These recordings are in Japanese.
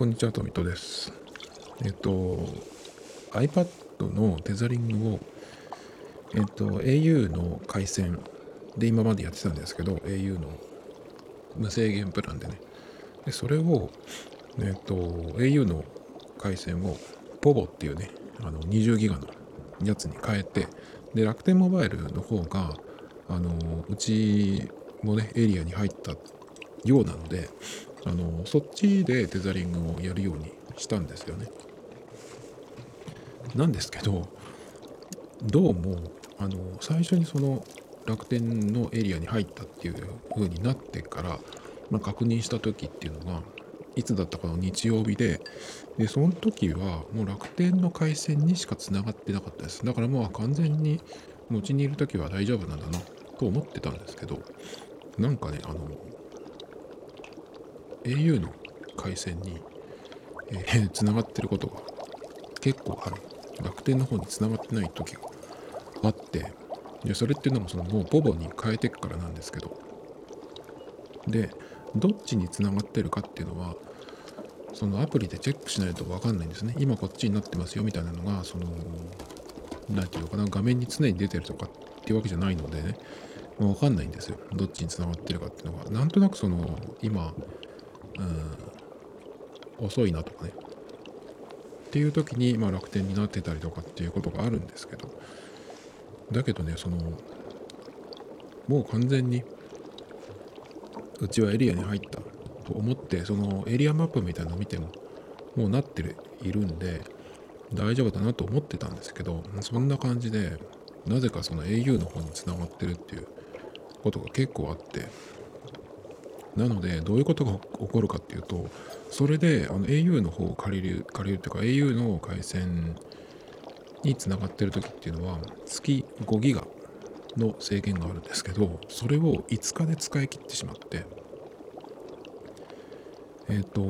こんにちは、トミトです。えっと、iPad のテザリングを、えっと、au の回線で今までやってたんですけど、au の無制限プランでね。で、それを、えっと、au の回線を POVO っていうね、あの20ギガのやつに変えて、で、楽天モバイルの方が、あの、うちもね、エリアに入ったようなので、あのそっちでテザリングをやるようにしたんですよね。なんですけどどうもあの最初にその楽天のエリアに入ったっていう風になってから、まあ、確認した時っていうのがいつだったかの日曜日ででその時はもう楽天の回線にしかつながってなかったですだからもう完全にうちにいる時は大丈夫なんだなと思ってたんですけどなんかねあの au の回線に、えー、繋がってることが結構ある。楽天の方に繋がってない時があって、でそれっていうのもそのもうボボに変えてくからなんですけど、で、どっちに繋がってるかっていうのは、そのアプリでチェックしないと分かんないんですね。今こっちになってますよみたいなのが、その、何て言うのかな、画面に常に出てるとかっていうわけじゃないのでね、分かんないんですよ。どっちに繋がってるかっていうのが。なんとなくその、今、うん、遅いなとかね。っていう時に、まあ、楽天になってたりとかっていうことがあるんですけど、だけどね、その、もう完全に、うちはエリアに入ったと思って、そのエリアマップみたいなのを見ても、もうなってるいるんで、大丈夫だなと思ってたんですけど、そんな感じで、なぜかその au の方につながってるっていうことが結構あって、なのでどういうことが起こるかっていうとそれであの au の方を借りる借りるっていうか au の回線につながってる時っていうのは月5ギガの制限があるんですけどそれを5日で使い切ってしまってえっ、ー、と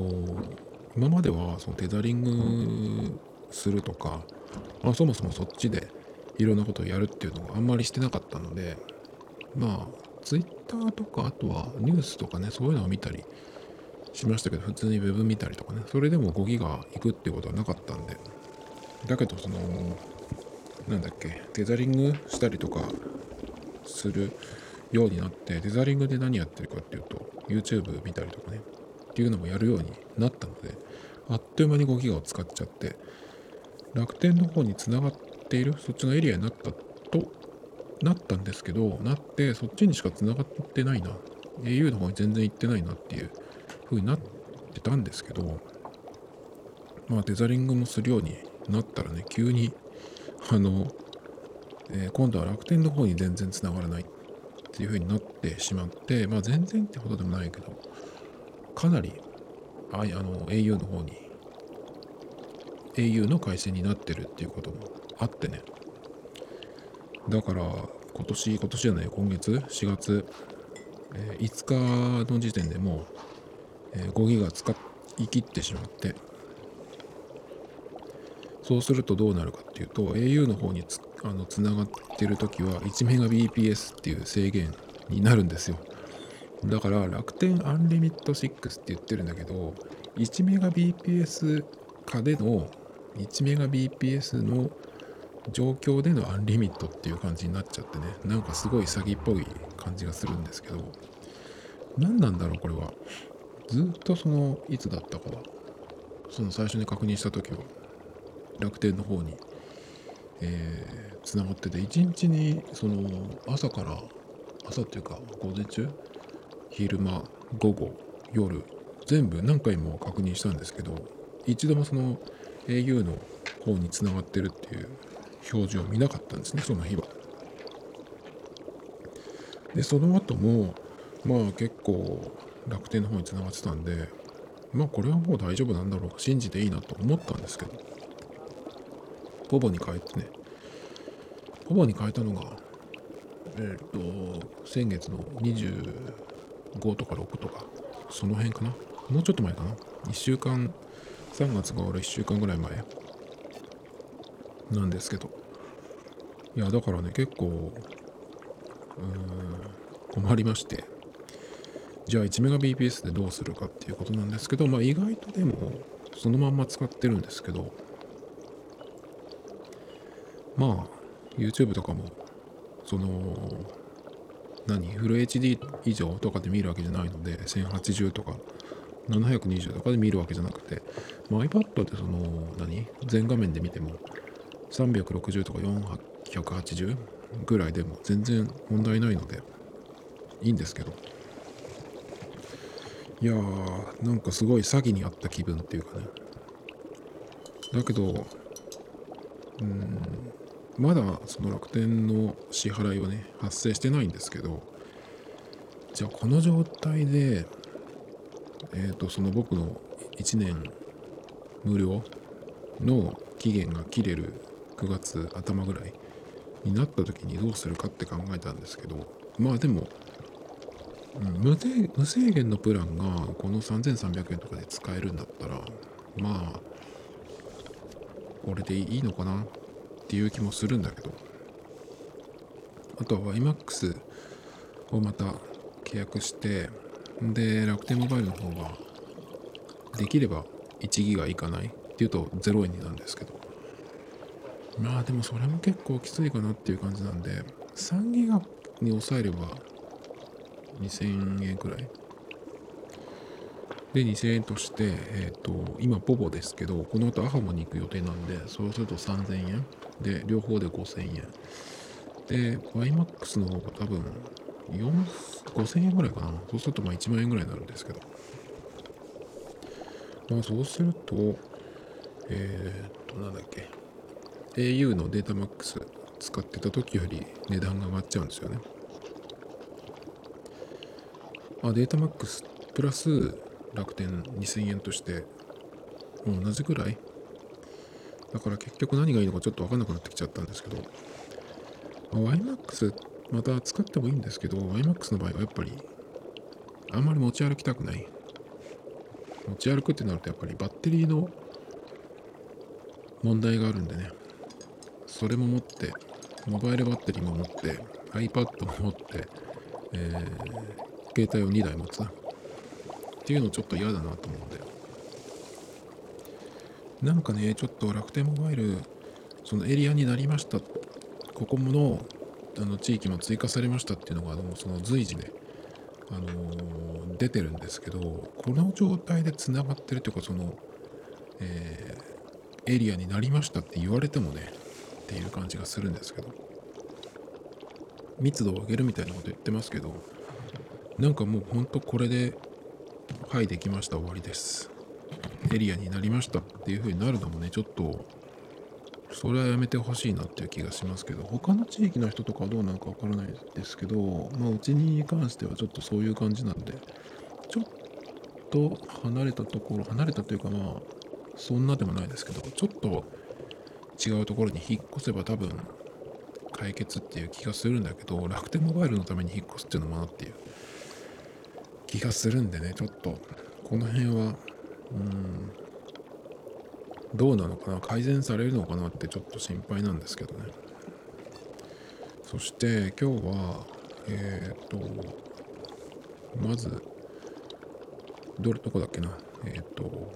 今まではそのテザリングするとか、まあ、そもそもそっちでいろんなことをやるっていうのがあんまりしてなかったのでまあツイッターとか、あとはニュースとかね、そういうのを見たりしましたけど、普通に Web 見たりとかね、それでも5ギガいくっていうことはなかったんで、だけど、その、なんだっけ、テザリングしたりとかするようになって、テザリングで何やってるかっていうと、YouTube 見たりとかね、っていうのもやるようになったので、あっという間に5ギガを使っちゃって、楽天の方につながっている、そっちのエリアになったとなったんですけど、なって、そっちにしか繋がってないな。au の方に全然行ってないなっていう風になってたんですけど、まあ、デザリングもするようになったらね、急に、あの、えー、今度は楽天の方に全然繋がらないっていう風になってしまって、まあ、全然ってことでもないけど、かなり、ああの、au の方に、au の回線になってるっていうこともあってね、だから今年、今年じゃない、今月、4月、えー、5日の時点でもう、えー、5ギガ使い切ってしまって、そうするとどうなるかっていうと、au の方につあのつながってる時は 1Mbps っていう制限になるんですよ。だから楽天アンリミット6って言ってるんだけど、1Mbps 下での 1Mbps の状況でのアンリミットっていう感じになっちゃってね。なんかすごい詐欺っぽい感じがするんですけど。何なんだろうこれは。ずっとそのいつだったかは。その最初に確認した時は。楽天の方に。えー、繋がってて。一日にその朝から朝っていうか午前中？昼間午後夜全部何回も確認したんですけど一度もその au の方につながってるっていう表示を見なかったんですねその日は。でその後もまあ結構楽天の方につながってたんでまあこれはもう大丈夫なんだろうか信じていいなと思ったんですけど。ポボに変えてね。ポボに変えたのがえっ、ー、と先月の25とか6とかその辺かな。もうちょっと前かな。1週間3月が終わる1週間ぐらい前。なんですけど。いやだからね結構困りまして。じゃあ 1Mbps でどうするかっていうことなんですけどまあ意外とでもそのまんま使ってるんですけど。まあ YouTube とかもその何フル HD 以上とかで見るわけじゃないので1080とか720とかで見るわけじゃなくて、まあ、iPad でその何全画面で見ても360とか480ぐらいでも全然問題ないのでいいんですけど。いやーなんかすごい詐欺にあった気分っていうかね。だけどうんまだその楽天の支払いはね発生してないんですけどじゃあこの状態でえっ、ー、とその僕の1年無料の期限が切れる9月頭ぐらいになった時にどうするかって考えたんですけどまあでも、うん、無無制限のプランがこの3300円とかで使えるんだったらまあこれでいいのかなっていう気もするんだけど。あとは iMAX をまた契約してで楽天モバイルの方ができれば1ギガいかないっていうと0円になるんですけど。まあでもそれも結構きついかなっていう感じなんで3ギガに抑えれば2000円くらい。で2000円として、えっ、ー、と今ポボですけどこの後アハモに行く予定なんでそうすると3000円。で両方で5000円。で YMAX の方が多分5000円ぐらいかな。そうするとまあ1万円ぐらいになるんですけど。まあそうするとえっ、ー、となんだっけ。Au のデータマックス使ってた時より値段が上がっちゃうんですよね。あデータマックスプラス楽天2000円として同じぐらい？だから結局何がいいのかちょっと分かんなくなってきちゃったんですけど、まあ、YMAX また使ってもいいんですけど YMAX の場合はやっぱりあんまり持ち歩きたくない。持ち歩くってなるとやっぱりバッテリーの問題があるんでね。それも持ってモバイルバッテリーも持って iPad も持って、えー、携帯を2台持つな。っていうのちょっと嫌だなと思うんでなんかねちょっと楽天モバイルそのエリアになりました。ここものあの地域も追加されましたっていうのがその随時ね、あのー、出てるんですけどこの状態でつながってるというかその、えー、エリアになりましたって言われてもねっていう感じがするんですけど密度を上げるみたいなこと言ってますけどなんかもうほんとこれではいできました終わりです。エリアになりましたっていう風になるのもねちょっとそれはやめてほしいなっていう気がしますけど他の地域の人とかはどうなのかわからないですけどまあうちに関してはちょっとそういう感じなんでちょっと離れたところ離れたというかまあそんなでもないですけどちょっと違うところに引っ越せば多分解決っていう気がするんだけど楽天モバイルのために引っ越すっていうのもなっていう気がするんでねちょっとこの辺はうんどうなのかな改善されるのかなってちょっと心配なんですけどね。そして今日はえっ、ー、とまずどれどこだっけなえっ、ー、と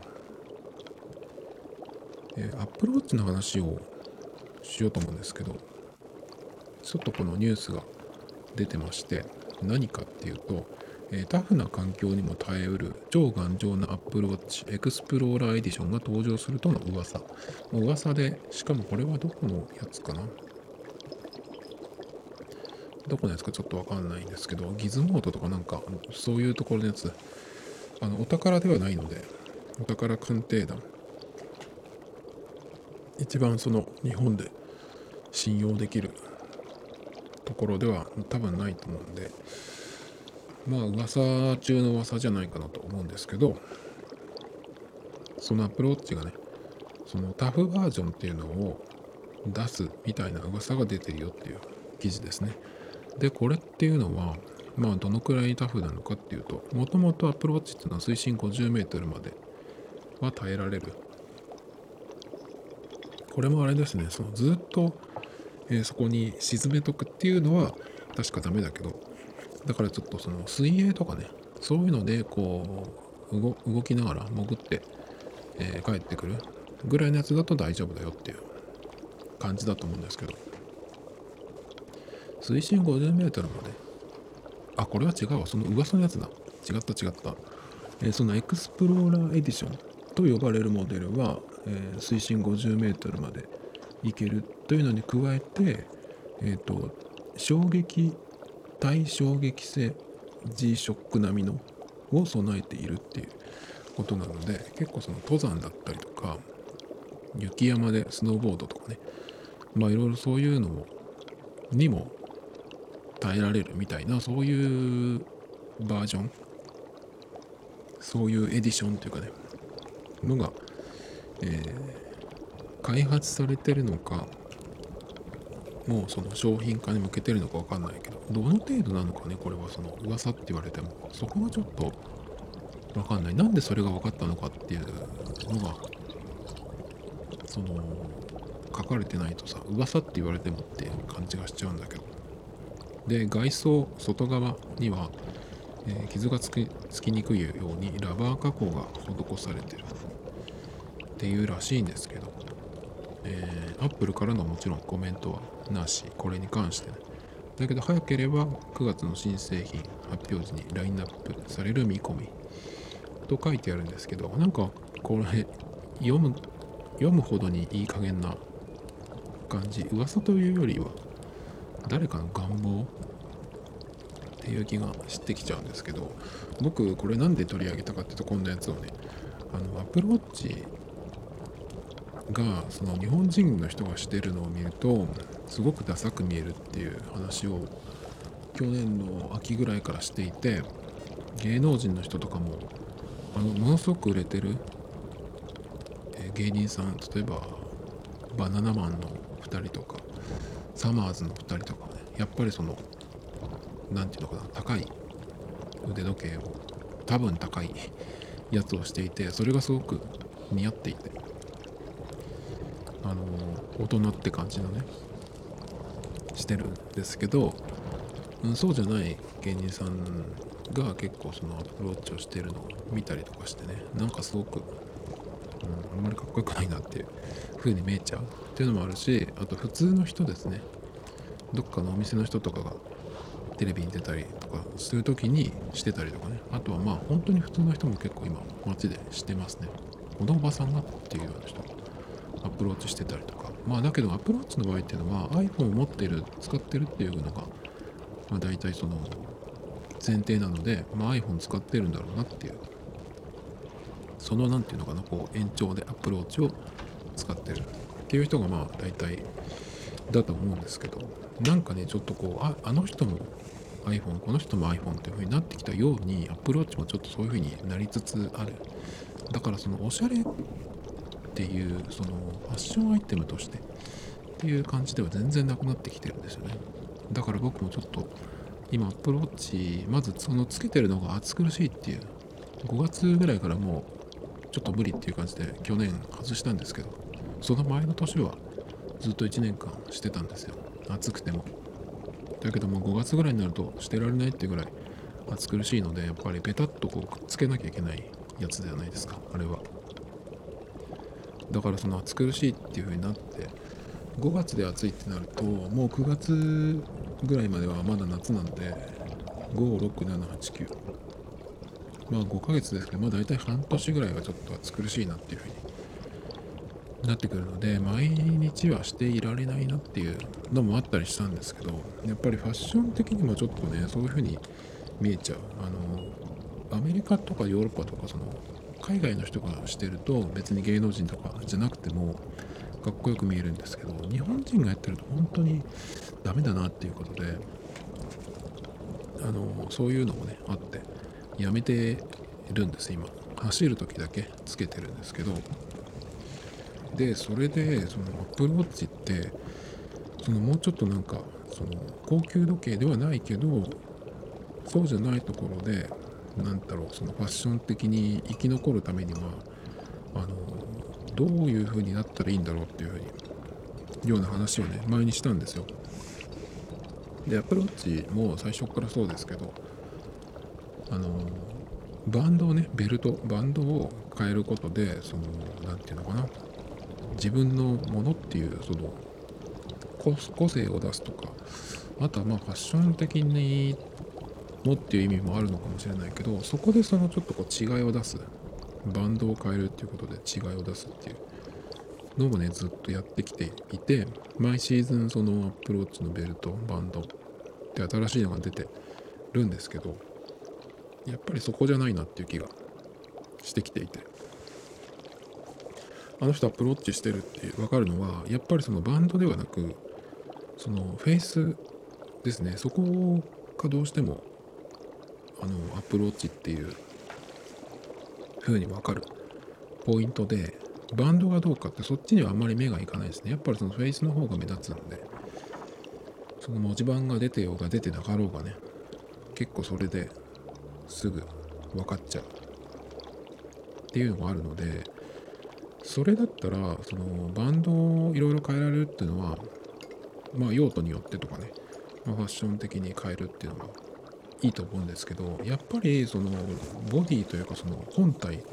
えー、Apple Watch の話をしようと思うんですけどちょっとこのニュースが出てまして何かっていうとえタフな環境にも耐えうる超頑丈な Apple Watch エクスプローラーエディションが登場するとの噂。噂で、しかもこれはどこのやつかな？どこのやつかちょっとわかんないんですけど、ギズモートとかなんか、そういうところのやつ、あの、お宝ではないので、お宝鑑定団。一番その日本で信用できるところでは多分ないと思うんで、まあ噂中の噂じゃないかなと思うんですけどそのアプローチがねそのタフバージョンっていうのを出すみたいな噂が出てるよっていう記事ですね。でこれっていうのはまあどのくらいタフなのかっていうともともとアプローチっていうのは水深 50m までは耐えられるこれもあれですね。そのずっと、えー、そこに沈めとくっていうのは確かダメだけどだからちょっとその水泳とかねそういうのでこう動きながら潜ってえー、帰ってくるぐらいのやつだと大丈夫だよっていう感じだと思うんですけど。水深 50m まであこれは違うわ。その噂のやつだ。違った違った、えー、そのエクスプローラーエディションと呼ばれるモデルは、えー、水深 50m まで行けるというのに加えて、えーと、衝撃対衝撃性 G ショック並みのを備えているっていうことなので結構その登山だったりとか雪山でスノーボードとかねまあいろいろそういうのもにも耐えられるみたいなそういうバージョンそういうエディションというかねのが、えー、開発されてるのかもうその商品化に向けてるのか分かんないけどどの程度なのかねこれはその噂って言われても。そこがちょっと分かんない。なんでそれが分かったのかっていうのがその書かれてないとさ噂って言われてもって感じがしちゃうんだけど。で外装外側には、えー、傷がつきつきにくいようにラバー加工が施されてる。っていうらしいんですけど、えー、アップルからのもちろんコメントはなし。これに関してね。だけど早ければ9月の新製品発表時にラインナップされる見込み。と書いてあるんですけどなんかこれ読む読むほどにいい加減な感じ。噂というよりは誰かの願望？っていう気がしてきちゃうんですけど。僕これなんで取り上げたかっていうとこんなやつをねあのアプローチがその日本人の人がしてるのを見るとすごくダサく見えるっていう話を去年の秋ぐらいからしていて芸能人の人とかもあのものすごく売れてる、え芸人さん例えばバナナマンの2人とかサマーズの2人とかねやっぱりその何て言うのかな高い腕時計を多分高いやつをしていてそれがすごく似合っていて。あの大人って感じのねしてるんですけど、うん、そうじゃない芸人さんが結構そのアプローチをしてるのを見たりとかしてねなんかすごく、うん、あんまりかっこよくないなっていう風に見えちゃう。っていうのもあるしあと普通の人ですね。どっかのお店の人とかがテレビに出たりとかする時にしてたりとかね。あとはまあ本当に普通の人も結構今街でしてますね。このおばさんがっていうような人。が Apple Watch してたりとか。まあだけど Apple Watch の場合っていうのは iPhone を持ってる使ってるっていうのが、まあ、大体その前提なので、まあ、iPhone 使ってるんだろうなっていう。その何て言うのかなこう延長で Apple Watch を使ってるっていう人がまあ大体だと思うんですけど。なんかねちょっとこうああの人も iPhone この人も iPhone っていう風になってきたように Apple Watch もちょっとそういう風になりつつある。だからそのおしゃれっていうそのファッションアイテムとしてっていう感じでは全然なくなってきてるんですよね。だから僕もちょっと今アプローチまずそのつけてるのが暑苦しいっていう5月ぐらいからもうちょっと無理っていう感じで去年外したんですけどその前の年はずっと1年間してたんですよ。暑くても。だけども5月ぐらいになるとしてられないってぐらい暑苦しいのでやっぱりペタッとこうくっつけなきゃいけないやつではないですかあれは。だからその暑苦しいっていう風になって5月で暑いってなるともう9月ぐらいまではまだ夏なんで56789まあ5ヶ月ですけどまあ大体半年ぐらいはちょっと暑苦しいなっていう風になってくるので毎日はしていられないなっていうのもあったりしたんですけどやっぱりファッション的にもちょっとねそういう風に見えちゃう。あのアメリカとかヨーロッパとかその海外の人がしてると別に芸能人とかじゃなくてもかっこよく見えるんですけど日本人がやってると本当にダメだなっていうことであのそういうのもねあってやめてるんです今。走る時だけつけてるんですけどでそれでそのアップルウォッチってそのもうちょっとなんかその高級時計ではないけどそうじゃないところでなんだろうそのファッション的に生き残るためにはあのどういう風になったらいいんだろうっていう風にような話をね前にしたんですよ。でアプローチも最初からそうですけどあのバンドをねベルトバンドを変えることでその何て言うのかな自分のものっていうその個性を出すとかあとはまあファッション的にもっていう意味もあるのかもしれないけどそこでそのちょっとこう違いを出す。バンドを変えるっていうことで違いを出すっていうのもねずっとやってきていて毎シーズンそのアプローチのベルトバンドって新しいのが出てるんですけどやっぱりそこじゃないなっていう気がしてきていて。あの人 Apple Watch してるって分かるのはやっぱりそのバンドではなくそのフェイスですね。そこがどうしてもあの Apple Watch っていう風に分かるポイントでバンドがどうかってそっちにはあんまり目がいかないですね。やっぱりそのフェイスの方が目立つんでその文字盤が出てようが出てなかろうがね結構それですぐ分かっちゃう。っていうのがあるのでそれだったらそのバンドをいろいろ変えられるっていうのはまあ用途によってとかね、まあ、ファッション的に変えるっていうのはいいと思うんですけどやっぱりそのボディというかその本体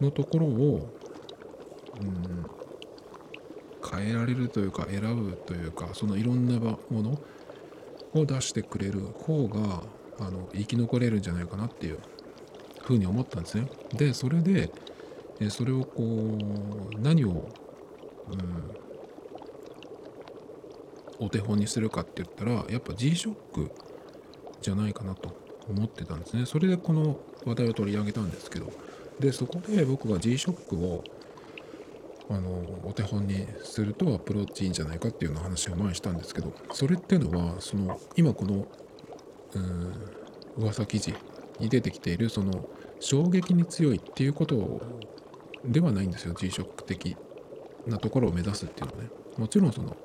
のところを、うん、変えられるというか選ぶというかそのいろんなものを出してくれる方があの生き残れるんじゃないかなっていうふうに思ったんですね。でそれでそれをこう何を、うん、お手本にするかって言ったらやっぱ G-SHOCK じゃないかなと思ってたんですね。それでこの話題を取り上げたんですけど。でそこで僕が G-SHOCK をあのお手本にするとアプローチいいんじゃないかっていうような話を前にしたんですけど。それっていうのはその今このうん噂記事に出てきているその衝撃に強いっていうことではないんですよ。G-SHOCK 的なところを目指すっていうのはね。もちろんその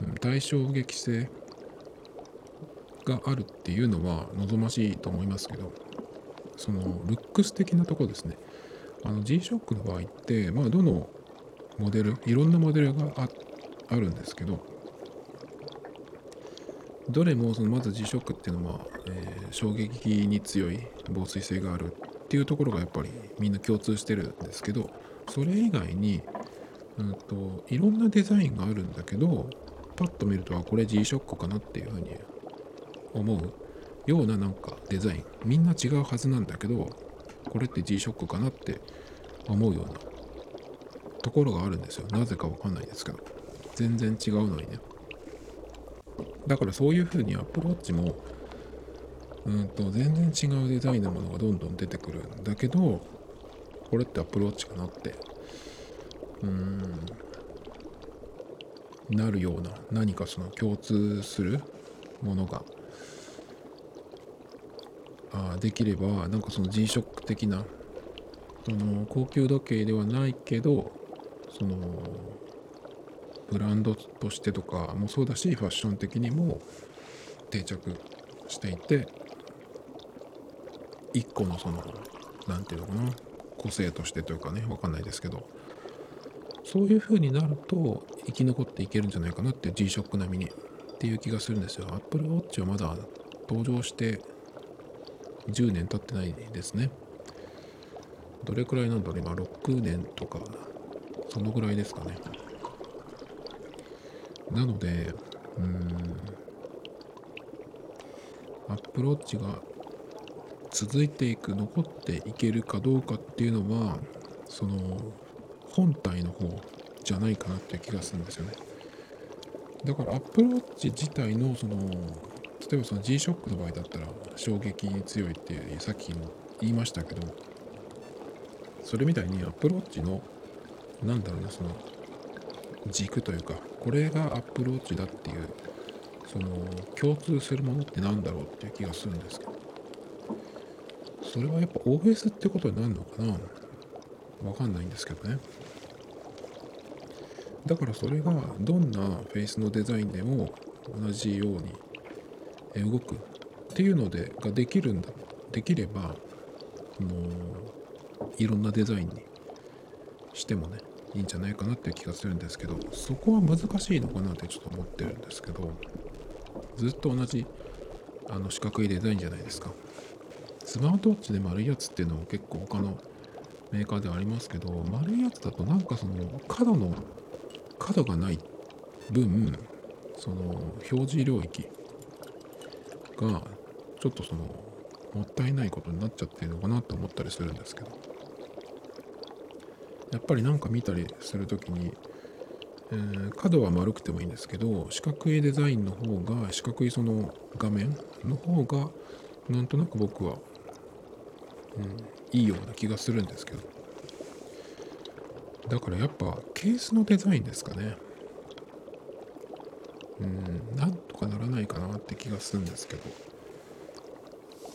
うん対衝撃性があるっていうのは望ましいと思いますけどそのルックス的なところですね。あの G-SHOCK の場合ってまあどのモデルいろんなモデルがあるんですけどどれもそのまず G-SHOCK っていうのは、えー、衝撃に強い防水性があるっていうところがやっぱりみんな共通してるんですけどそれ以外に、うんと、いろんなデザインがあるんだけどパッと見るとあこれ G-SHOCK かなっていうふうに思うようななんかデザイン。みんな違うはずなんだけどこれって G-SHOCK かなって思うようなところがあるんですよ。なぜかわかんないですけど。全然違うのにね。だからそういう風にアプローチもうんと全然違うデザインのものがどんどん出てくるんだけどこれってアプローチかなってうんなるような何かその共通するものがあできればなんかその G-SHOCK 的なその高級時計ではないけどそのブランドとしてとかもそうだしファッション的にも定着していて一個のその何て言うのかな個性としてというかね分かんないですけどそういう風になると生き残っていけるんじゃないかなって G-SHOCK 並みにっていう気がするんですよ。Apple Watch はまだ登場して10年経ってないですね。どれくらいなんだろう？今6年とかそのぐらいですかね。なのでうん。アップローチが続いていく残っていけるかどうかっていうのはその本体の方じゃないかなっていう気がするんですよね。だからアップローチ自体のその例えばその G-SHOCK の場合だったら衝撃に強いってさっきも言いましたけどそれみたいにアップローチのなんだろうなその軸というかこれがアップローチだっていうその共通するものって何だろうっていう気がするんです。けどそれはやっぱ OS ってことになるのかな？わかんないんですけどね。だからそれがどんなフェイスのデザインでも同じように動くっていうのでができるんだ。できればもういろんなデザインにしてもねいいんじゃないかなっていう気がするんですけどそこは難しいのかなってちょっと思ってるんですけどずっと同じあの四角いデザインじゃないですか。スマートウォッチで丸いやつっていうのも結構他のメーカーではありますけど丸いやつだとなんかその角の角がない分その表示領域がちょっとそのもったいないことになっちゃってるのかなと思ったりするんですけど。やっぱりなんか見たりする時に、えー、角は丸くてもいいんですけど四角いデザインの方が四角いその画面の方がなんとなく僕は、うん、いいような気がするんですけど。だからやっぱケースのデザインですかね。うんなんないかなって気がするんですけど。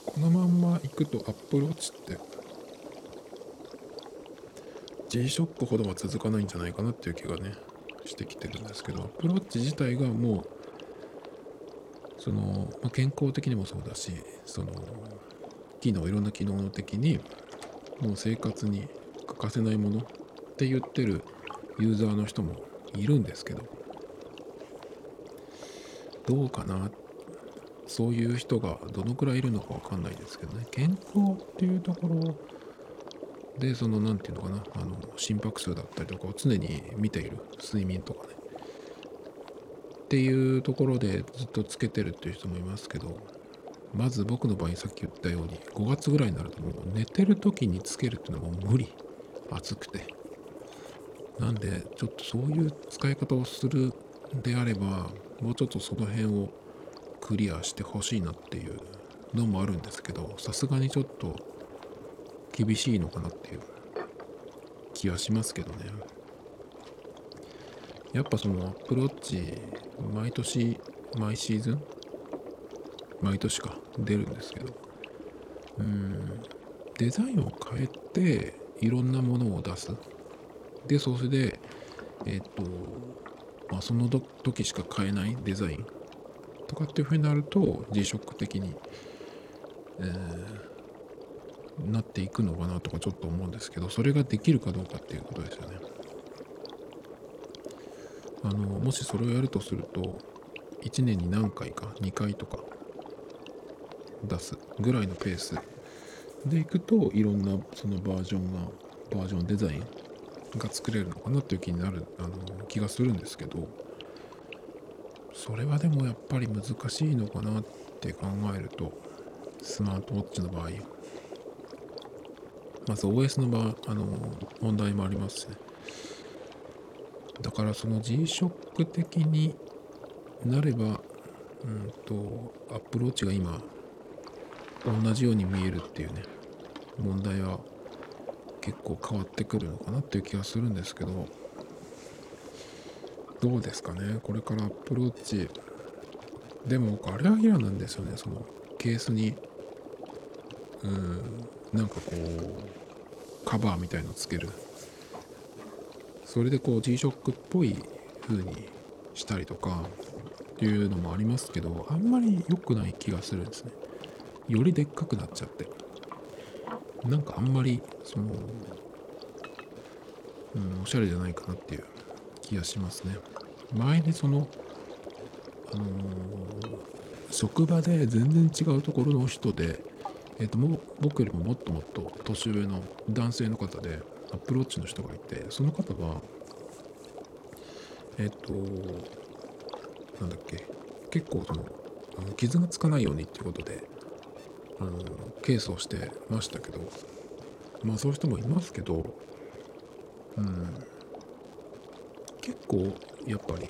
このまんま行くと Apple Watch って G-SHOCK ほどは続かないんじゃないかなっていう気がねしてきてるんですけど Apple Watch 自体がもうその、ま、健康的にもそうだしその機能いろんな機能的にもう生活に欠かせないものって言ってるユーザーの人もいるんですけど。どうかな？そういう人がどのくらいいるのかわかんないですけどね。健康っていうところでその何て言うのかな？あの心拍数だったりとかを常に見ている。睡眠とかね。っていうところでずっとつけてるっていう人もいますけどまず僕の場合さっき言ったように5月ぐらいになるともう寝てる時につけるっていうのはもう無理。暑くて。なんでちょっとそういう使い方をするであればもうちょっとその辺をクリアしてほしいなっていうのもあるんですけどさすがにちょっと厳しいのかなっていう気はしますけどね。やっぱそのアプローチ毎年毎シーズン？毎年か。出るんですけど。うん。デザインを変えていろんなものを出す。でそれでえっ、とまあその時しか買えないデザインとかっていうふうになると G-SHOCK 的に、えー、なっていくのかなとかちょっと思うんですけどそれができるかどうかっていうことですよね。あのもしそれをやるとすると1年に何回か2回とか出すぐらいのペースでいくといろんなそのバージョンがバージョンデザインが作れるのかなっていう気になるあの気がするんですけどそれはでもやっぱり難しいのかなって考えるとスマートウォッチの場合まず OS の場あの問題もありますしね。だからその G-SHOCK 的になればうんとアプローチが今同じように見えるっていうね問題は結構変わってくるのかなっていう気がするんですけどどうですかね？これからアップローチでも僕あれは嫌なんですよね。そのケースにうんなんかこうカバーみたいのつける。それでこう G-SHOCK っぽい風にしたりとかっていうのもありますけどあんまり良くない気がするんですね。よりでっかくなっちゃって。なんかあんまりその、うん、おしゃれじゃないかなっていう気がしますね。前にその、あのー、職場で全然違うところの人で、えーと、も僕よりももっともっと年上の男性の方でアプローチの人がいてその方はえっ、ー、となんだっけ結構その傷がつかないようにっていうことであのケースをしてましたけどまあそういう人もいますけどうん結構やっぱり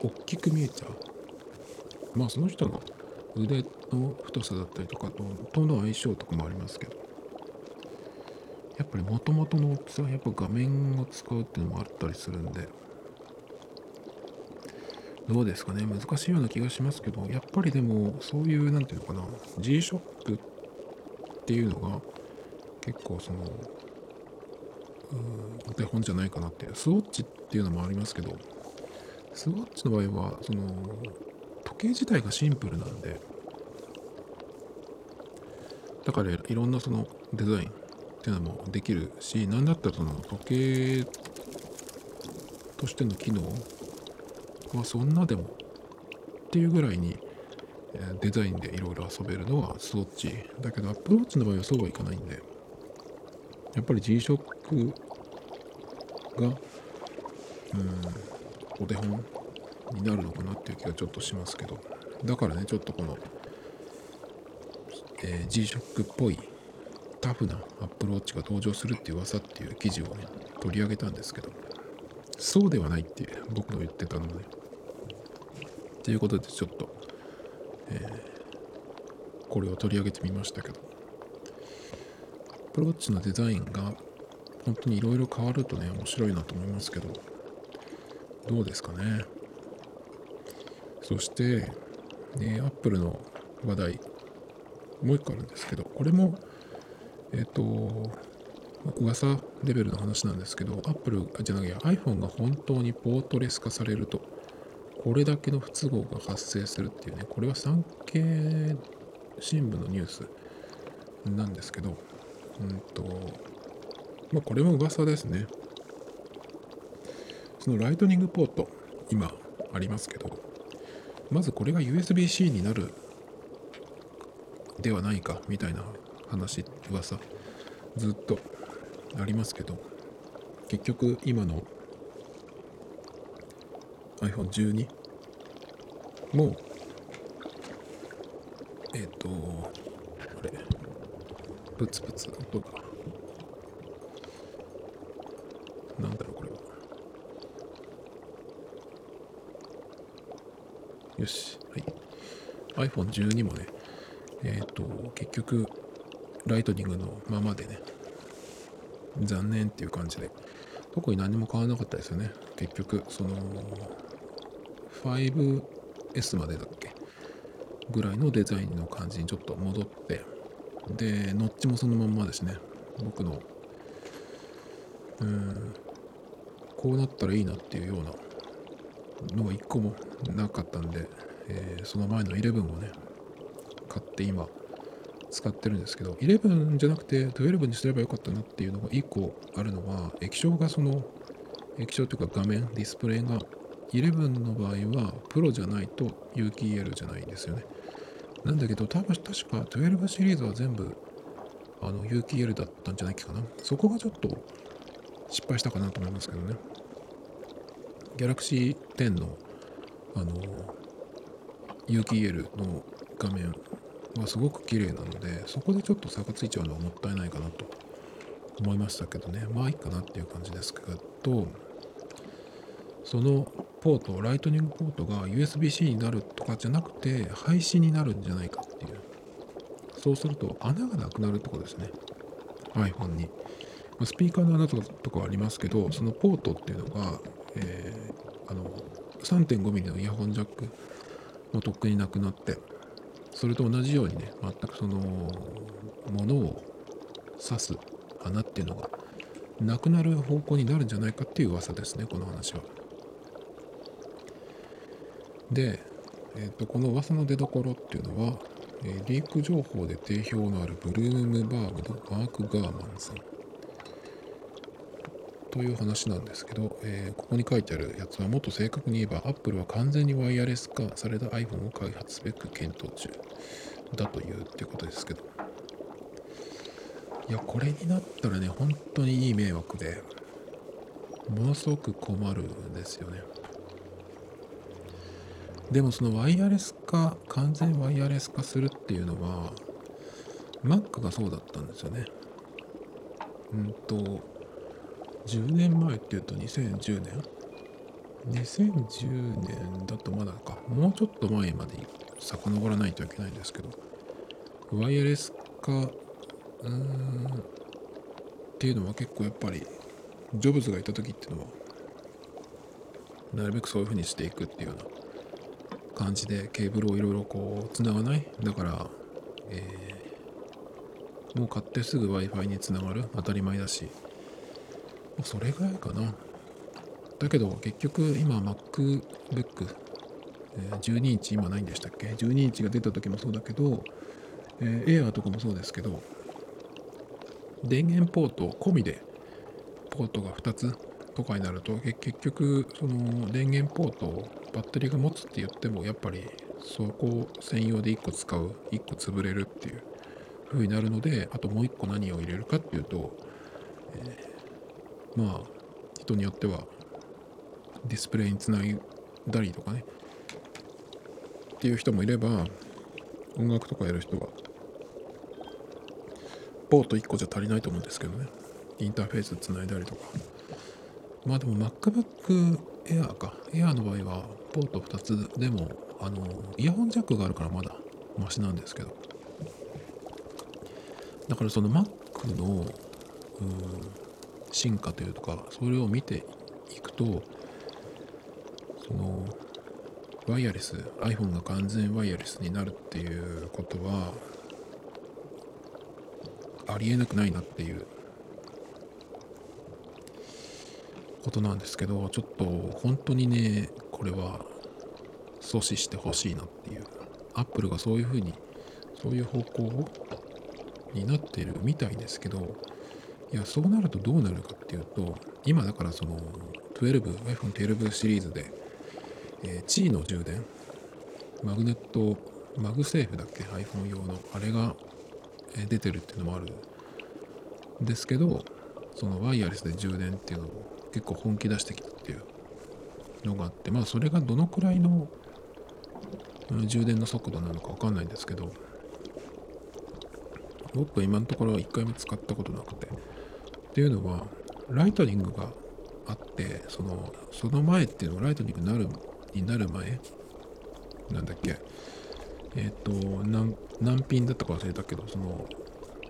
大きく見えちゃう。まあその人の腕の太さだったりとかととの相性とかもありますけどやっぱりもともとの大きさはやっぱ画面を使うっていうのもあったりするんでどうですかね。難しいような気がしますけどやっぱりでもそういう何て言うのかな。G-SHOCK っていうのが結構そのお手本じゃないかなって。スウォッチっていうのもありますけどスウォッチの場合はその時計自体がシンプルなんでだからいろんなそのデザインっていうのもできるし何だったらその時計としての機能はそんなでも。っていうぐらいにデザインでいろいろ遊べるのはスウォッチだけど Apple Watch の場合はそうはいかないんでやっぱり G-SHOCK がうんお手本になるのかなっていう気がちょっとしますけど。だからねちょっとこの、えー、G-SHOCK っぽいタフな Apple Watch が登場するっていう噂っていう記事をね取り上げたんですけどそうではないって僕の言ってたので。ということでちょっと、えー、これを取り上げてみましたけどアプローチのデザインが本当にいろいろ変わるとね面白いなと思いますけどどうですかね。そして、ね、アップルの話題もう一個あるんですけどこれもえっ、ー、と噂レベルの話なんですけど、アップルじゃなくて iPhone が本当にポートレス化されると、これだけの不都合が発生するっていうね、これは産経新聞のニュースなんですけど、うんと、まあこれも噂ですね。そのライトニングポート、今ありますけど、まずこれが USB-C になるではないかみたいな話、噂、ずっとありますけど結局今の iPhone12 もえっ、ー、とあれ。プツプツ音が。なんだろうこれは。よし。はい。iPhone12 もねえっ、ー、と結局ライトニングのままでね残念っていう感じで。特に何も変わらなかったですよね。結局その 5S までだっけ？ぐらいのデザインの感じにちょっと戻ってでノッチもそのまんまですね。僕のうんこうなったらいいなっていうようなのが一個もなかったんで、えー、その前の11をね買って今使ってるんですけど、11じゃなくて12にすればよかったなっていうのが1個あるのは、液晶がその、液晶というか画面、ディスプレイが11の場合はプロじゃないと有機 EL じゃないんですよね。なんだけど、多分確か12シリーズは全部あの有機 EL だったんじゃないかな。そこがちょっと失敗したかなと思いますけどね。ギャラクシー10のあの有機 EL の画面はすごく綺麗なのでそこでちょっと差がついちゃうのはもったいないかなと思いましたけどねまあいいかなっていう感じですけどそのポートライトニングポートが USB-C になるとかじゃなくて廃止になるんじゃないかっていう。そうすると穴がなくなるってことですね。iPhone に。スピーカーの穴とかはありますけどそのポートっていうのが、えー、あの 3.5mm のイヤホンジャックもとっくになくなってそれと同じようにね全くそのものを刺す穴っていうのがなくなる方向になるんじゃないかっていう噂ですねこの話は。で、えーと、この噂の出どころっていうのは、えー、リーク情報で定評のあるブルームバーグのマーク・ガーマンさん。という話なんですけど、えー、ここに書いてあるやつはもっと正確に言えば Apple は完全にワイヤレス化された iPhone を開発すべく検討中だというってことですけど。いやこれになったらね本当にいい迷惑でものすごく困るんですよね。でもそのワイヤレス化完全ワイヤレス化するっていうのは Mac がそうだったんですよね。うんと10年前っていうと2010年？2010年だとまだか。もうちょっと前まで遡らないといけないんですけどワイヤレス化うんっていうのは結構やっぱりジョブズがいた時っていうのはなるべくそういう風にしていくっていうような感じでケーブルをいろいろこう繋がない？だから、えー、もう買ってすぐ Wi-Fi につながる？当たり前だしそれぐらいかな。だけど結局今 MacBook 12インチ今ないんでしたっけ ?12 インチが出た時もそうだけど、えー、Air とかもそうですけど、電源ポート込みでポートが2つとかになると結局その電源ポートをバッテリーが持つって言ってもやっぱりそこ専用で1個使う1個潰れるっていう風になるのであともう1個何を入れるかっていうと、えー、まあ人によってはディスプレイにつないだりとかねっていう人もいれば音楽とかやる人はポート1個じゃ足りないと思うんですけどねインターフェースつないだりとか。まあでも MacBook Air か。Air の場合はポート2つでもあのイヤホンジャックがあるからまだマシなんですけど。だからその Mac の進化というかそれを見ていくとそのワイヤレス iPhone が完全ワイヤレスになるっていうことはありえなくないなっていうことなんですけどちょっと本当にねこれは阻止してほしいなっていう。アップルがそういうふうにそういう方向をになってるみたいですけどいやそうなるとどうなるかっていうと今だからその 12iPhone12 シリーズで、えー、地位の充電マグネットMagSafe だっけ？iPhone 用の。あれが出てるっていうのもあるんですけどそのワイヤレスで充電っていうのを結構本気出してきたっていうのがあってまあそれがどのくらいの充電の速度なのか分かんないんですけど僕は今のところ1回も使ったことなくてっていうのは Lightning があってそのその前っていうのは Lightning になるになる前なんだっけえっ、ー、と何何ピンだったか忘れたけどその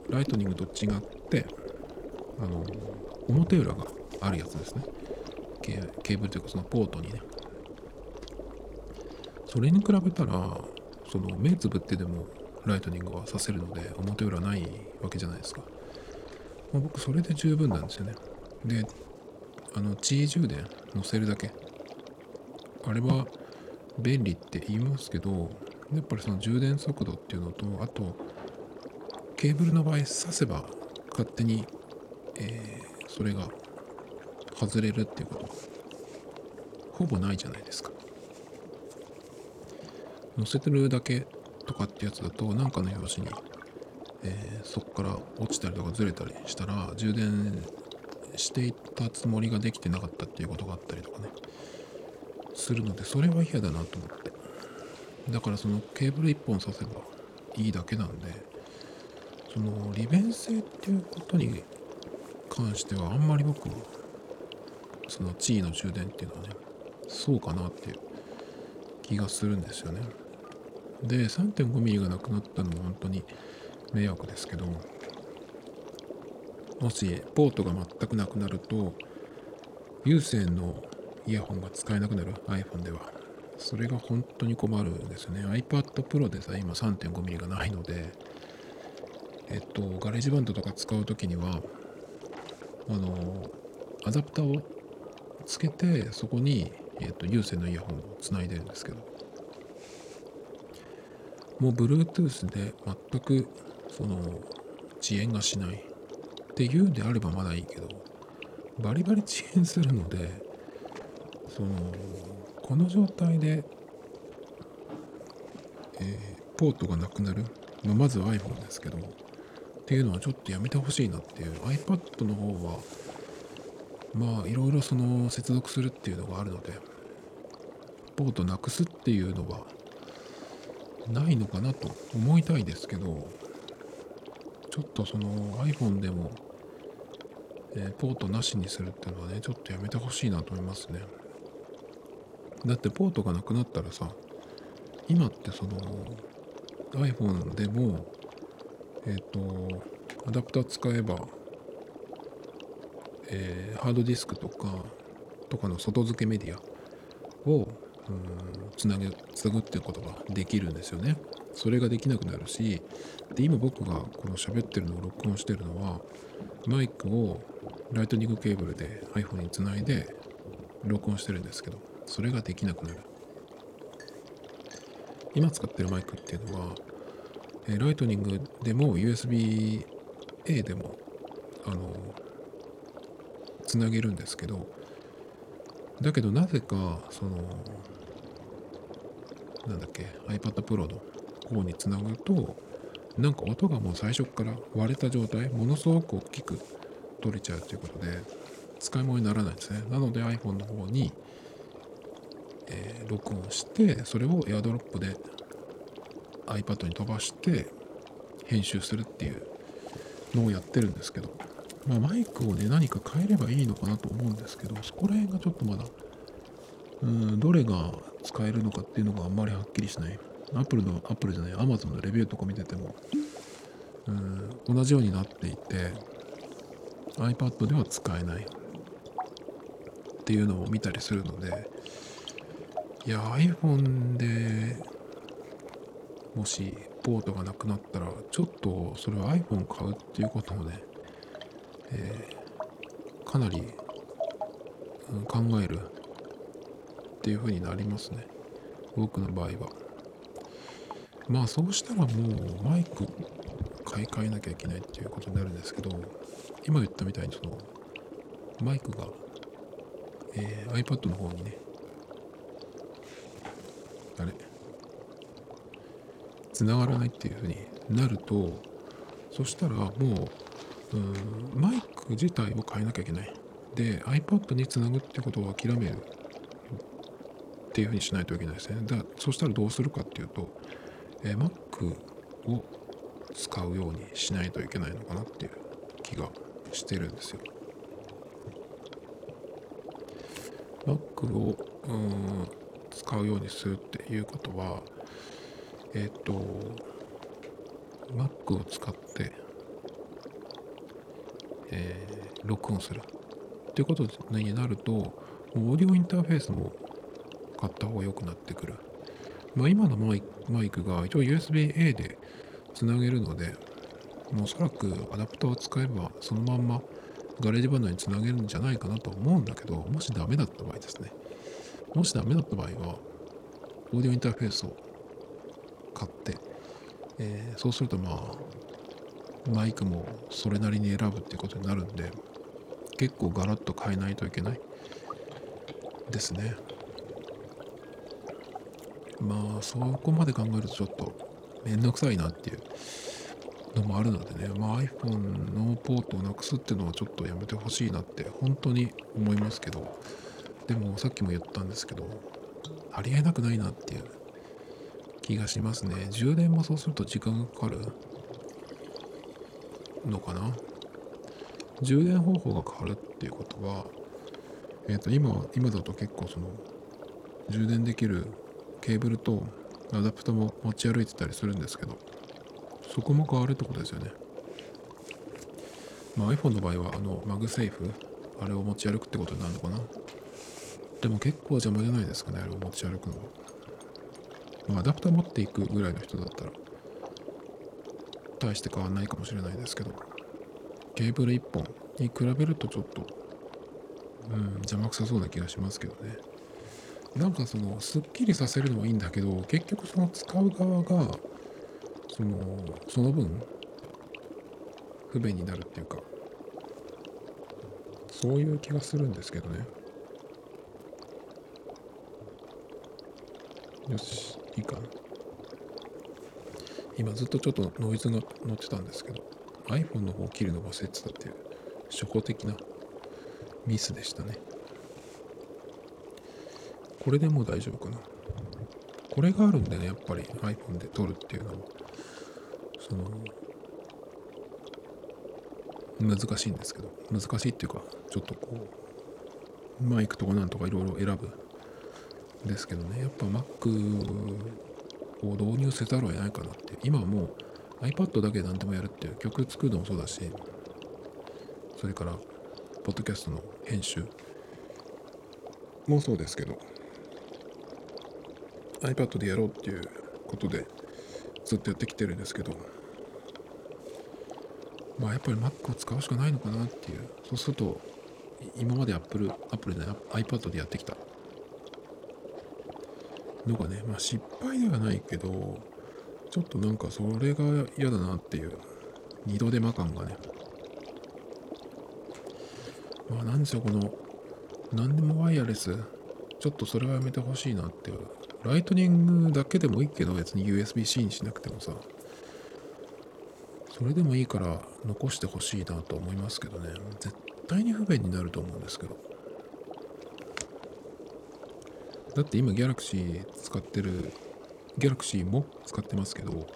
ライトニングと違ってあの表裏があるやつですね。ケーブルというかそのポートにね。それに比べたらその目つぶってでもライトニングはさせるので表裏ないわけじゃないですか、まあ、僕それで十分なんですよね。であの地位充電乗せるだけ。あれは便利って言いますけどやっぱりその充電速度っていうのとあとケーブルの場合挿せば勝手に、えー、それが外れるっていうこと。ほぼないじゃないですか。載せてるだけとかってやつだと何かの拍子に、えー、そこから落ちたりとかずれたりしたら充電していったつもりができてなかったっていうことがあったりとかね。するのでそれは嫌だなと思って。だからそのケーブル1本挿せばいいだけなんでその利便性っていうことに関してはあんまり僕その地位の充電っていうのはねそうかなっていう気がするんですよね。で 3.5mm がなくなったのも本当に迷惑ですけどもしポートが全くなくなると有線のイヤホンが使えなくなる iPhone では。それが本当に困るんですよね。iPad Pro でさ今 3.5mm がないのでえっと GarageBand とか使う時にはあのアダプターをつけてそこに、えっと、有線のイヤホンをつないでるんですけど。もう Bluetooth で全くその遅延がしないっていうんであればまだいいけどバリバリ遅延するのでそのこの状態で、えー、ポートがなくなる、まあ、まずは iPhone ですけどっていうのはちょっとやめてほしいなっていう。iPad の方はまあいろいろその接続するっていうのがあるのでポートなくすっていうのはないのかなと思いたいですけどちょっとその iPhone でも、えー、ポートなしにするっていうのはねちょっとやめてほしいなと思いますね。だってポートがなくなったらさ今ってその iPhone でもえっ、ー、とアダプター使えば、えー、ハードディスクとかとかの外付けメディアをつなげつなぐっていうことができるんですよね。それができなくなるしで今僕がこの喋ってるのを録音してるのはマイクをライトニングケーブルで iPhone につないで録音してるんですけどそれができなくなる今使ってるマイクっていうのはライトニングでも USB-A でもあのつなげるんですけどだけどなぜかそのなんだっけ iPad Pro の方につなぐとなんか音がもう最初から割れた状態ものすごく大きく取れちゃうということで使い物にならないですね。なので iPhone の方に、えー、録音してそれを AirDrop で iPad に飛ばして編集するっていうのをやってるんですけど、まあ、マイクをね何か変えればいいのかなと思うんですけどそこら辺がちょっとまだうんどれが使えるのかっていうのがあんまりはっきりしない。アップルのアップルじゃないアマゾンのレビューとか見ててもうん同じようになっていて iPad では使えない。っていうのを見たりするのでいや iPhone でもしポートがなくなったらちょっとそれは iPhone 買うっていうことをね、えー、かなり、うん、考えるっていう風になりますね。僕の場合は。まあそうしたらもうマイク買い替えなきゃいけないっていうことになるんですけど今言ったみたいにそのマイクが、えー、iPad の方にねあれ繋がらないっていう風になるとそしたらもううんマイク自体を変えなきゃいけないで iPad につなぐってことを諦めるっていう風にしないといけないですねだそしたらどうするかっていうとえー、Mac を使うようにしないといけないのかなっていう気がしてるんですよ。Mac をうん使うようにするっていうことはえっ、ー、と Mac を使って、えー、録音するっていうことになるとオーディオインターフェースも買った方が良くなってくるまあ、今のマイクが一応 USB-A でつなげるので、おそらくアダプターを使えばそのまんま GarageBand につなげるんじゃないかなと思うんだけど、もしダメだった場合ですね。もしダメだった場合は、オーディオインターフェースを買って、えー、そうするとまあ、マイクもそれなりに選ぶってことになるんで、結構ガラッと変えないといけない。ですね。まあそこまで考えるとちょっとめんどくさいなっていうのもあるのでね、まあ、iPhone のポートをなくすっていうのはちょっとやめてほしいなって本当に思いますけど。でもさっきも言ったんですけどありえなくないなっていう気がしますね。充電もそうすると時間がかかる。のかな？充電方法が変わるっていうことはえ、ー、と今今だと結構その充電できるケーブルとアダプタも持ち歩いてたりするんですけどそこも変わるってことですよね、まあ、iPhone の場合はあの MagSafe？あれを持ち歩くってことになるのかな？でも結構邪魔じゃないですかねあれを持ち歩くのは、まあ、アダプタ持っていくぐらいの人だったら。大して変わんないかもしれないですけど。ケーブル1本に比べるとちょっとうん邪魔くさそうな気がしますけどね。なんかそのすっきりさせるのはいいんだけど結局その使う側がそのその分不便になるっていうかそういう気がするんですけどね。よしいいかな。今ずっとちょっとノイズが乗ってたんですけど iPhone の方を切るの忘れてたっていう初歩的なミスでしたね。これでもう大丈夫かな。これがあるんでね、やっぱり iPhone で撮るっていうのも、その、難しいんですけど、難しいっていうか、ちょっとこう、マイクとかなんとかいろいろ選ぶんですけどね、やっぱ Mac を導入せざるを得ないかなって。今はもう iPad だけで何でもやるっていう曲作るのもそうだし、それから、ポッドキャストの編集もそうですけど、iPad でやろうっていうことでずっとやってきてるんですけどまあやっぱり Mac を使うしかないのかなっていうそうすると今まで Apple, Apple で iPad でやってきたのがねまあ失敗ではないけどちょっとなんかそれが嫌だなっていう二度手間感がね。まあなんでしょうこの何でもワイヤレスちょっとそれはやめてほしいなっていう。ライトニングだけでもいいけど別に USB-C にしなくてもさ。それでもいいから残してほしいなと思いますけどね。絶対に不便になると思うんですけど。だって今 Galaxy 使ってる Galaxy も使ってますけど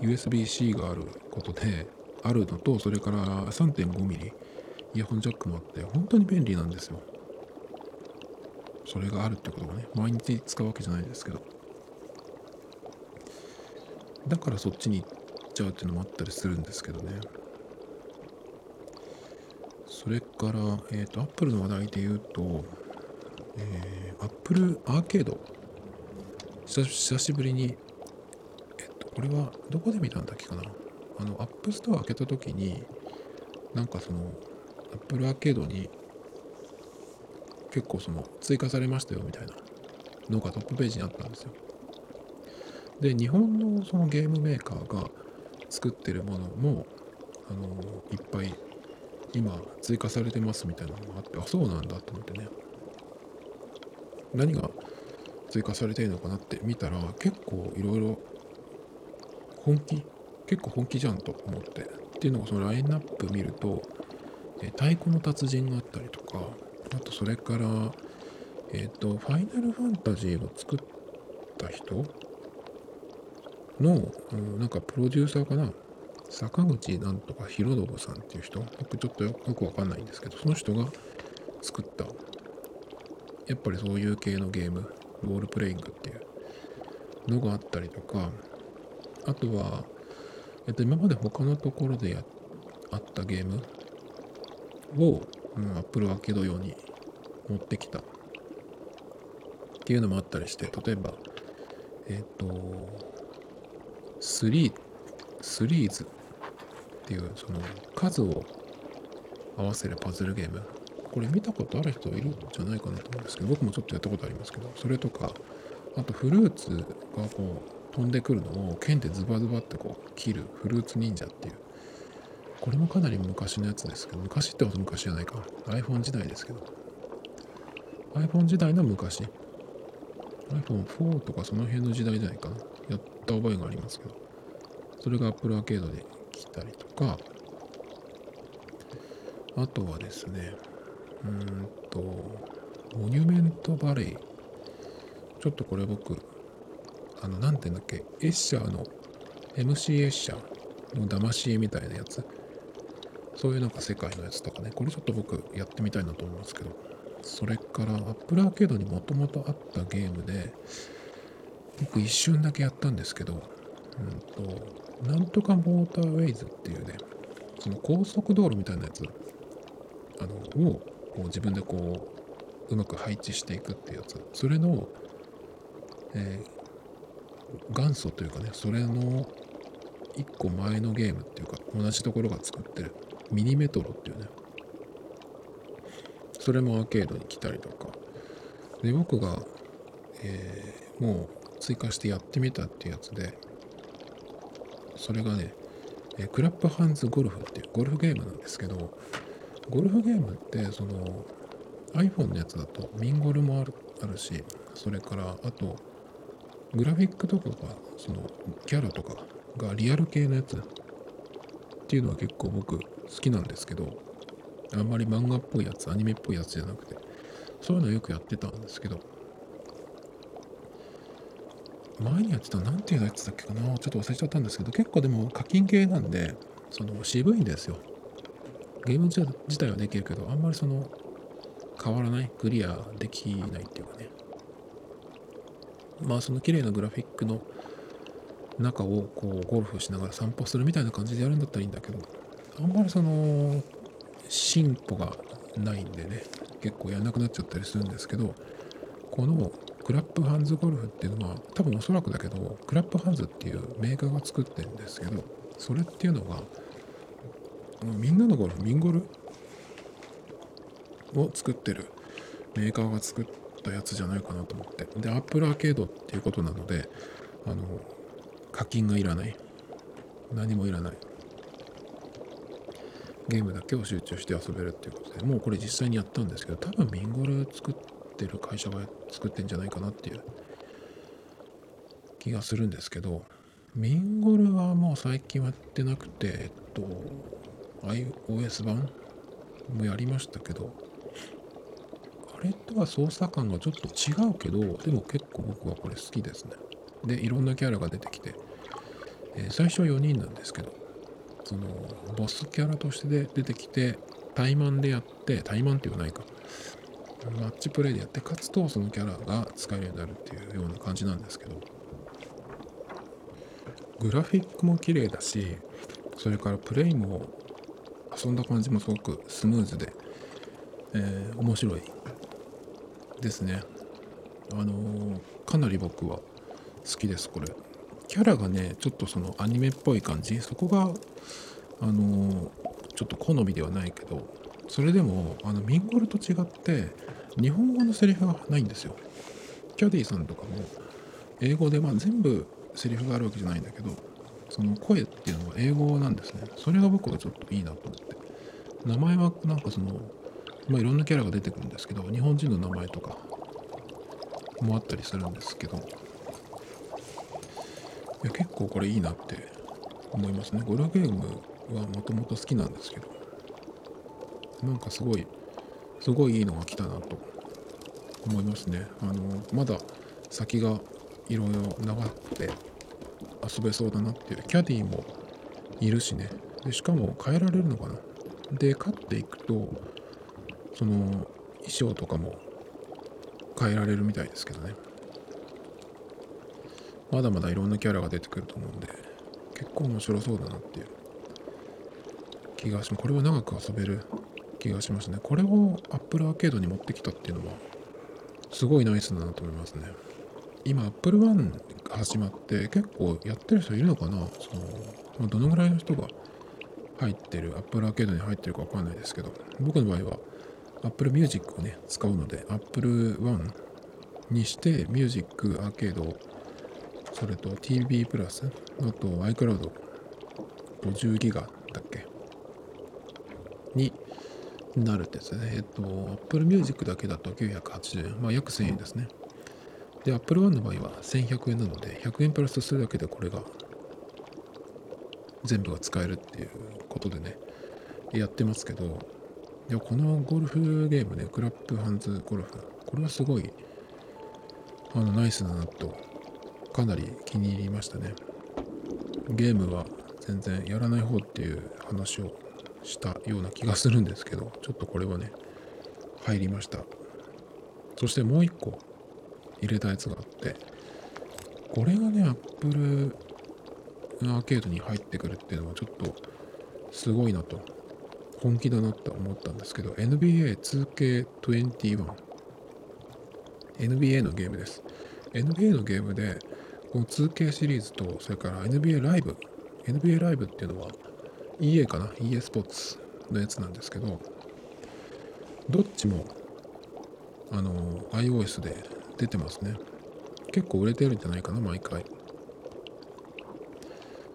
USB-C があることであるのとそれから 3.5mm イヤホンジャックもあって本当に便利なんですよ。それがあるってことがね毎日使うわけじゃないですけど。だからそっちに行っちゃうっていうのもあったりするんですけどね。それから、えっ、ー、と、Apple の話題で言うと、えー、Apple アーケード久しぶりに、えっと、これはどこで見たんだっけかな？あの、App Store 開けた時に、なんかその、Apple アーケードに結構その追加されましたよみたいなのがトップページにあったんですよ。で、日本のそのゲームメーカーが作ってるものも、あのいっぱい今追加されてますみたいなのがあって、あ、そうなんだと思ってね。何が追加されているのかなって見たら、結構いろいろ本気結構本気じゃんと思って。っていうのがそのラインナップ見ると、え太鼓の達人があったりとか、あとそれから、えっ、ー、と、ファイナルファンタジーを作った人の、うん、なんかプロデューサーかな？坂口なんとか博信さんっていう人僕ちょっとよくわかんないんですけどその人が作ったやっぱりそういう系のゲームロールプレイングっていうのがあったりとかあとは、えっと、今まで他のところでやあったゲームを、うん、Apple アーケード用に持ってきた。っていうのもあったりして例えばえっ、と3スリーズっていうその数を合わせるパズルゲームこれ見たことある人いるんじゃないかなと思うんですけど僕もちょっとやったことありますけどそれとかあとフルーツがこう飛んでくるのを剣でズバズバってこう切るフルーツ忍者っていうこれもかなり昔のやつですけど昔ってほど昔じゃないか。iPhone 時代ですけど。iPhone 時代の昔。iPhone4 とかその辺の時代じゃないかな。やった覚えがありますけど。それが Apple アーケードで来たりとか。あとはですね。うんとモニュメントバレー。ちょっとこれ僕あの何て言うんだっけ？エッシャーの MC エッシャーの騙し絵みたいなやつ。そういうなんか世界のやつとかね。これちょっと僕やってみたいなと思いますけど。それから Apple アーケードにもともとあったゲームで僕一瞬だけやったんですけどうんとなんとかモーターウェイズっていうねその高速道路みたいなやつ。あのをこう自分でこううまく配置していくっていうやつ。それの、えー、元祖というかねそれの一個前のゲームっていうか同じところが作ってる。ミニメトロっていうね。それもアーケードに来たりとか。で僕が、えー、もう追加してやってみたっていうやつでそれがねえクラップハンズゴルフっていうゴルフゲームなんですけどゴルフゲームってその iPhone のやつだとミンゴルもあるあるしそれからあとグラフィックとかがそのキャラとかがリアル系のやつっていうのは結構僕好きなんですけどあんまり漫画っぽいやつアニメっぽいやつじゃなくてそういうのよくやってたんですけど前にやってた何ていうやつだっけかなちょっと忘れちゃったんですけど結構でも課金系なんでその渋いんですよ。ゲーム自体はできるけど、あんまりその、変わらない、クリアできないっていうかね。まあ、その綺麗なグラフィックの中をこうゴルフしながら散歩するみたいな感じでやるんだったらいいんだけど、あんまりその、進歩がないんでね、結構やんなくなっちゃったりするんですけど、このクラップハンズゴルフっていうのは、多分おそらくだけど、クラップハンズっていうメーカーが作ってるんですけど、それっていうのが、みんなのゴルフ、ミンゴル？を作ってるメーカーが作ったやつじゃないかなと思って。で、アップルアーケードっていうことなので、あの、課金がいらない。何もいらない。ゲームだけを集中して遊べるっていうことで、もうこれ実際にやったんですけど、多分ミンゴル作ってる会社が作ってんじゃないかなっていう気がするんですけどミンゴルはもう最近はやってなくてえっと iOS 版もやりましたけどあれとは操作感がちょっと違うけどでも結構僕はこれ好きですね。でいろんなキャラが出てきて、えー、最初は4人なんですけどそのボスキャラとしてで出てきて対マンでやって対マンっていうないか。マッチプレイでやって勝つとそのキャラが使えるようになるっていうような感じなんですけどグラフィックも綺麗だしそれからプレイも遊んだ感じもすごくスムーズで、えー、面白いですね。あのー、かなり僕は好きですこれ。キャラがねちょっとそのアニメっぽい感じ。そこがあのー、ちょっと好みではないけどそれでもあのミンゴルと違って日本語のセリフがないんですよ。キャディさんとかも英語でまあ全部セリフがあるわけじゃないんだけどその声っていうのは英語なんですね。それが僕はちょっといいなと思って。名前はなんかそのまあいろんなキャラが出てくるんですけど日本人の名前とかもあったりするんですけど。いや結構これいいなって思いますね。ゴルフゲームはもともと好きなんですけど。なんかすごいすごいいいのが来たなと思いますね。あのまだ先がいろいろ長くて遊べそうだなっていうキャディもいるしね。でしかも変えられるのかな。で勝っていくとその衣装とかも変えられるみたいですけどね。まだまだいろんなキャラが出てくると思うんで結構面白そうだなっていう気がします。これは長く遊べる気がしますね。これを Apple アーケードに持ってきたっていうのはすごいナイスだなと思いますね。今 Apple One が始まって結構やってる人いるのかな？その、どのぐらいの人が入ってる Apple アーケードに入ってるかわかんないですけど僕の場合は Apple Music をね使うので Apple One にして Music アーケードそれと TV プラスあと iCloud 50ギガだっけ？になるんですね。えっと、Apple Music だけだと980円、まあ約1000円ですね。で、Apple One の場合は1100円なので、100円プラスするだけでこれが全部が使えるっていうことでね、やってますけど、いやこのゴルフゲームね、クラップハンズゴルフ、これはすごいあのナイスだなと、かなり気に入りましたね。ゲームは全然やらない方っていう話をしたような気がするんですけど、ちょっとこれはね、入りました。そしてもう一個入れたやつがあって、これがね、Apple アーケードに入ってくるっていうのはちょっとすごいなと、本気だなって思ったんですけど、NBA2K21。NBA のゲームです。NBA のゲームで、この 2K シリーズと、それから NBA ライブ。NBA ライブっていうのは、EA かな ?EA スポーツのやつなんですけど、どっちも、あの、iOS で出てますね。結構売れてるんじゃないかな、毎回。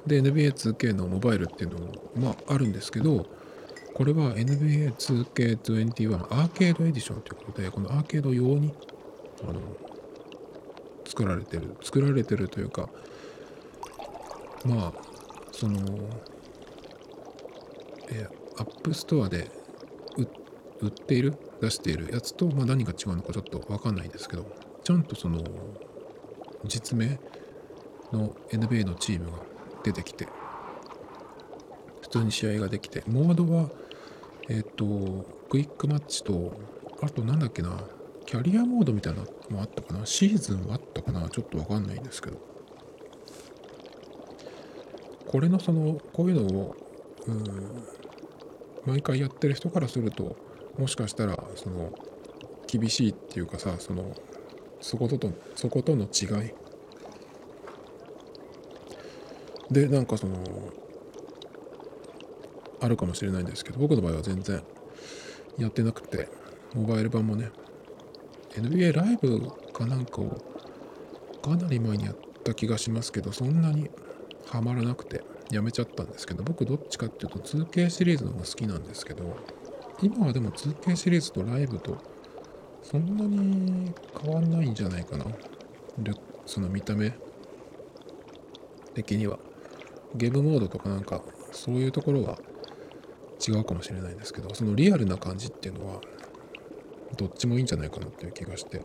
で、NBA2K のモバイルっていうのも、まあ、あるんですけど、これは NBA2K21 Arcade Edition ということで、このアーケード用に、あの、作られてる、作られてるというか、まあ、その、えー、 App Store で売っている出しているやつと、まあ、何が違うのかちょっと分かんないですけどちゃんとその実名の NBA のチームが出てきて普通に試合ができてモードはえっ、ー、とクイックマッチとあとなんだっけなキャリアモードみたいなのもあったかなシーズンはあったかなちょっと分かんないんですけどこれのそのこういうのをうん毎回やってる人からするともしかしたらその厳しいっていうかさそのそこととそことの違い。でなんかそのあるかもしれないんですけど僕の場合は全然やってなくてモバイル版もね NBA ライブかなんかをかなり前にやった気がしますけどそんなにハマらなくてやめちゃったんですけど僕どっちかっていうと 2K シリーズの方が好きなんですけど今はでも 2K シリーズとライブとそんなに変わんないんじゃないかな。その見た目。的には。ゲームモードとかなんかそういうところは違うかもしれないんですけどそのリアルな感じっていうのはどっちもいいんじゃないかなっていう気がして。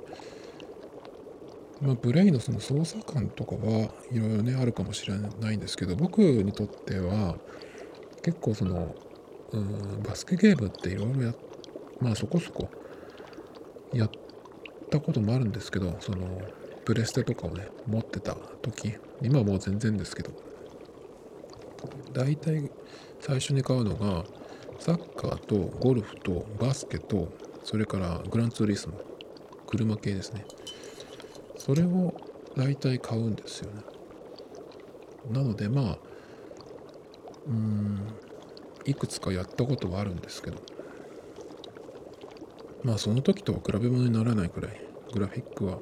まあブレイのその操作感とかはいろいろねあるかもしれないんですけど僕にとっては結構そのうんバスケゲームっていろいろやまあそこそこやったこともあるんですけどそのプレステとかをね持ってた時今はもう全然ですけど大体最初に買うのがサッカーとゴルフとバスケとそれからグランツーリスモ車系ですね。それを大体買うんですよね。なのでまあうんいくつかやったことはあるんですけど。まあその時とは比べ物にならないくらいグラフィックは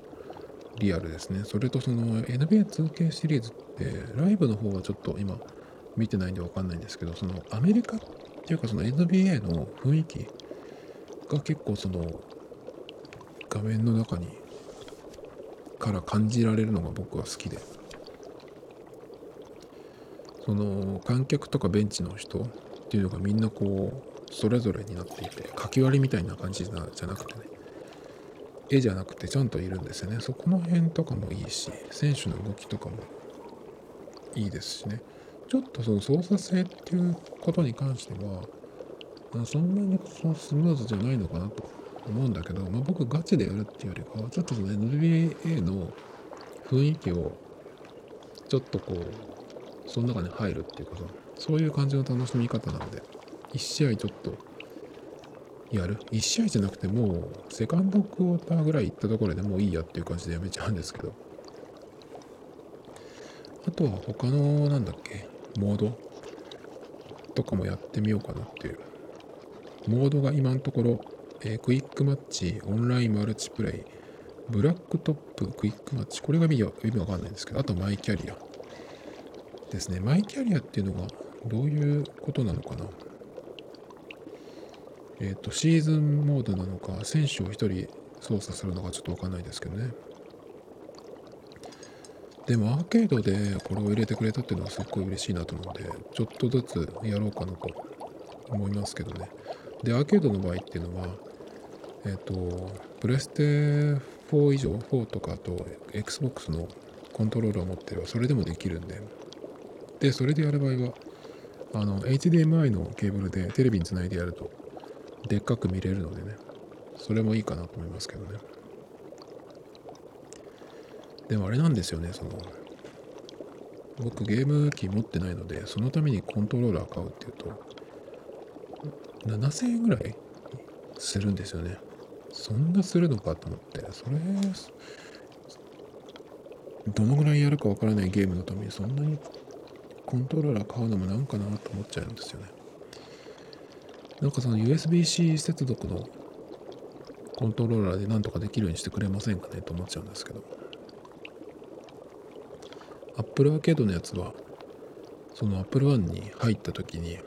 リアルですね。それとその NBA2K シリーズってライブの方はちょっと今見てないんでわかんないんですけどそのアメリカっていうかその NBA の雰囲気が結構その画面の中にから感じられるのが僕は好きで。その観客とかベンチの人っていうのがみんなこうそれぞれになっていて書き割りみたいな感じじゃなくてね。絵じゃなくてちゃんといるんですよね。そこの辺とかもいいし選手の動きとかもいいですしね。ちょっとその操作性っていうことに関してはそんなにそのスムーズじゃないのかなと思うんだけど、まあ、僕ガチでやるっていうよりかはちょっとその NBA の雰囲気をちょっとこうその中に入るっていうかさそういう感じの楽しみ方なんで1試合ちょっとやる？1試合じゃなくてもうセカンドクォーターぐらい行ったところでもういいやっていう感じでやめちゃうんですけど。あとは他のなんだっけ？モード？とかもやってみようかなっていう。モードが今のところ、えー、 Quick Match、オンラインマルチプレイ、 Blacktop、Quick Match、これが意味わかんないんですけど、あと MyCareer ですね。 MyCareer っていうのがどういうことなのかな？えっ、ー、と、シーズンモードなのか、選手を1人操作するのかちょっとわかんないですけどね。でもアーケードでこれを入れてくれたっていうのはすっごい嬉しいなと思うんで、ちょっとずつやろうかなと思いますけどね。で、アーケードの場合っていうのは、えっ、ー、と、プレステ4以上、4とかと Xbox のコントロールを持ってればそれでもできるんで、で、それでやる場合は、あの、HDMI のケーブルでテレビにつないでやると、でっかく見れるのでね、それもいいかなと思いますけどね。でもあれなんですよね、その、僕ゲーム機持ってないので、そのためにコントローラー買うっていうと、7000円ぐらいするんですよね。そんなするのかと思って、それ、どのぐらいやるかわからないゲームのためにそんなにコントローラー買うのもなんかなと思っちゃうんですよね。なんかその USB-C 接続のコントローラーでなんとかできるようにしてくれませんかねと思っちゃうんですけど。Apple Arcade のやつは、その Apple One に入った時に、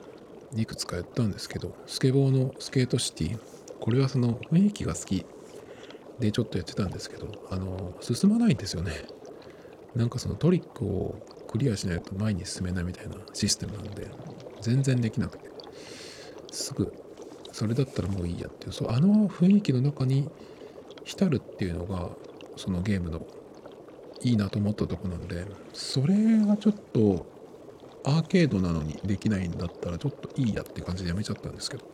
いくつかやったんですけど、スケボーのスケートシティ、これはその雰囲気が好きでちょっとやってたんですけど、あの、進まないんですよね。なんかそのトリックをクリアしないと前に進めないみたいなシステムなんで、全然できなくて、すぐ、それだったらもういいやっていう、そうあの雰囲気の中に浸るっていうのが、そのゲームのいいなと思ったとこなんで、それがちょっとアーケードなのにできないんだったらちょっといいやって感じでやめちゃったんですけど。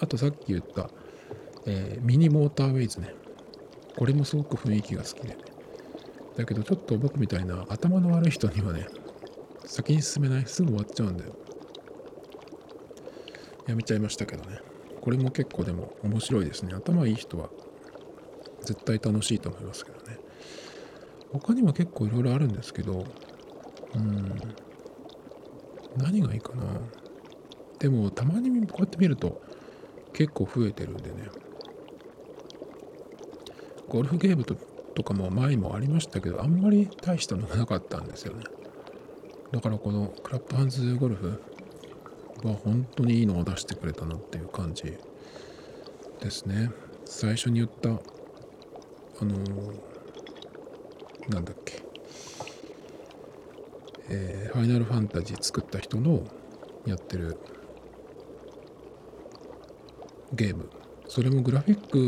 あとさっき言った、えー、ミニモーターウェイズね。これもすごく雰囲気が好きで、だけどちょっと僕みたいな頭の悪い人にはね先に進めない。すぐ終わっちゃうんでやめちゃいましたけどね。これも結構でも面白いですね。頭いい人は絶対楽しいと思いますけどね。他にも結構いろいろあるんですけどうん何がいいかな。でもたまにこうやって見ると結構増えてるんでね。ゴルフゲームととかも前もありましたけどあんまり大したのがなかったんですよね。だからこのクラップハンズゴルフは本当にいいのを出してくれたなっていう感じですね。最初に言ったあの、なんだっけ。えー、ファイナルファンタジー作った人のやってるゲーム。それもグラフィック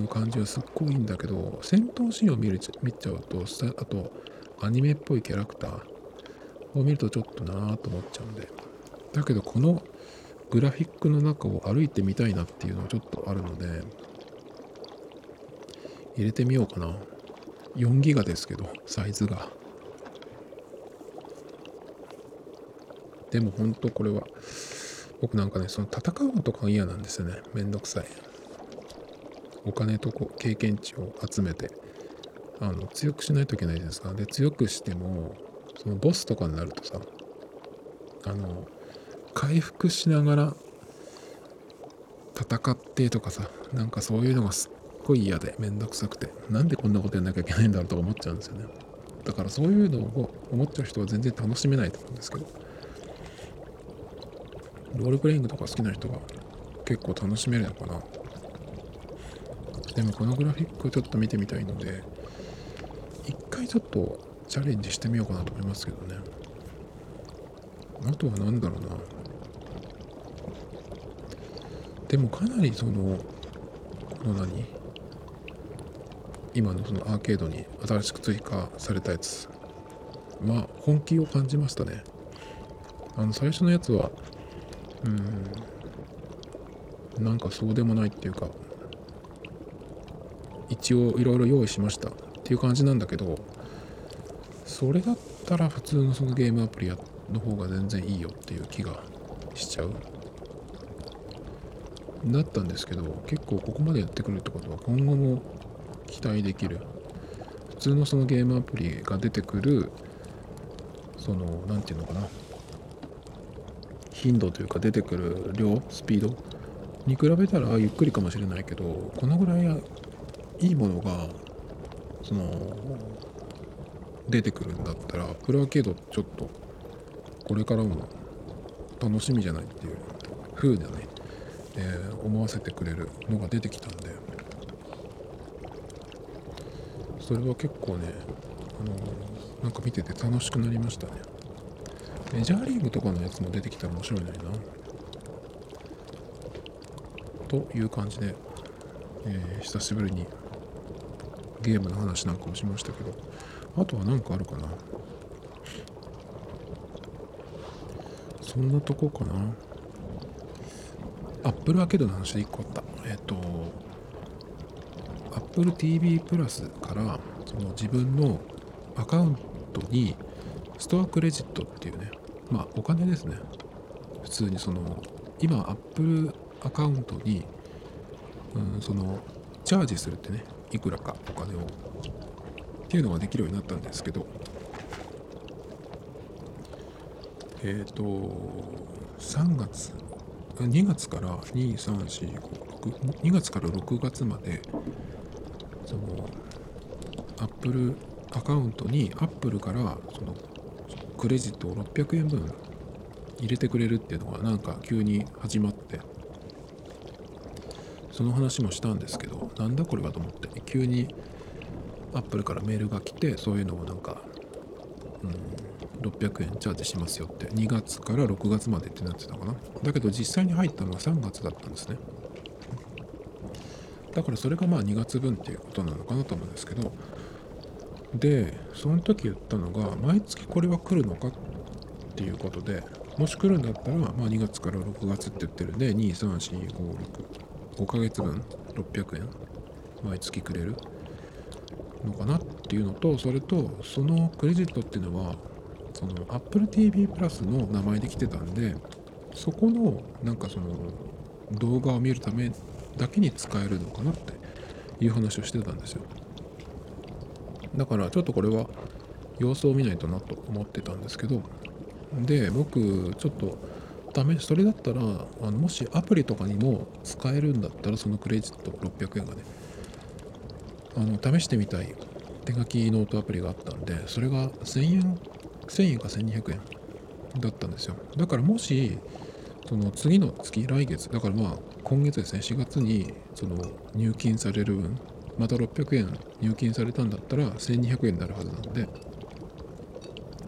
の感じはすっごいいいんだけど戦闘シーンを見る見ちゃうとあとアニメっぽいキャラクターを見るとちょっとなぁと思っちゃうんで。だけどこのグラフィックの中を歩いてみたいなっていうのはちょっとあるので入れてみようかな。4ギガですけどサイズが。でも本当これは僕なんかねその戦うのとか嫌なんですよね。めんどくさい。お金とこ経験値を集めてあの強くしないといけないじゃないですか。で強くしてもそのボスとかになるとさあの回復しながら戦ってとかさなんかそういうのがすっごい嫌でめんどくさくてなんでこんなことやんなきゃいけないんだろうとか思っちゃうんですよね。だからそういうのを思っちゃう人は全然楽しめないと思うんですけど。ロールプレイングとか好きな人は結構楽しめるのかな。でもこのグラフィックちょっと見てみたいので一回ちょっとチャレンジしてみようかなと思いますけどね。あとは何だろうな。でもかなりそのこの何？今のそのアーケードに新しく追加されたやつ。は本気を感じましたね。あの最初のやつはうん。なんかそうでもないっていうか一応いろいろ用意しましたっていう感じなんだけどそれだったら普通のそのゲームアプリの方が全然いいよっていう気がしちゃう。だったんですけど結構ここまでやってくるってことは今後も期待できる。普通のそのゲームアプリが出てくるその何て言うのかな。頻度というか出てくる量スピードに比べたらゆっくりかもしれないけどこのぐらいいいものがその出てくるんだったらプロアーケードちょっとこれからも楽しみじゃないっていう風なね、えー、思わせてくれるのが出てきたんで。それは結構ね、あの、なんか見てて楽しくなりましたね。メジャーリーグとかのやつも出てきたら面白いのにな。という感じで、えー、久しぶりにゲームの話なんかもしましたけど。あとは何かあるかな。そんなとこかな。アップルアーケードの話で1個あった。えっ、と Apple TV プラスからその自分のアカウントにストアクレジットっていうねまあお金ですね。普通にその今 Apple アカウントに、うん、そのチャージするってねいくらかお金をっていうのができるようになったんですけど。えっ、ー、と3月2月から23456 2月から6月までそのアップルアカウントにアップルからそのクレジットを600円分入れてくれるっていうのがなんか急に始まってその話もしたんですけどなんだこれはと思って急にアップルからメールが来てそういうのをなんか、うん、600円チャージしますよって2月から6月までってなってたかな。だけど実際に入ったのは3月だったんですね。だからそれがまあ2月分っていうことなのかなと思うんですけどでその時言ったのが毎月これは来るのかっていうことでもし来るんだったら、まあ、2月から6月って言ってるんで23456 5ヶ月分600円毎月くれるのかなっていうのとそれとそのクレジットっていうのはその Apple TV プラスの名前で来てたんでそこのなんかその動画を見るためだけに使えるのかなっていう話をしてたんですよ。だからちょっとこれは様子を見ないとなと思ってたんですけどで僕ちょっと試しそれだったらあのもしアプリとかにも使えるんだったらそのクレジット600円がねあの試してみたい手書きノートアプリがあったんでそれが1000円1000円か1200円だったんですよ。だからもしその次の月来月だからまあ今月ですね4月にその入金される分また600円入金されたんだったら1200円になるはずなので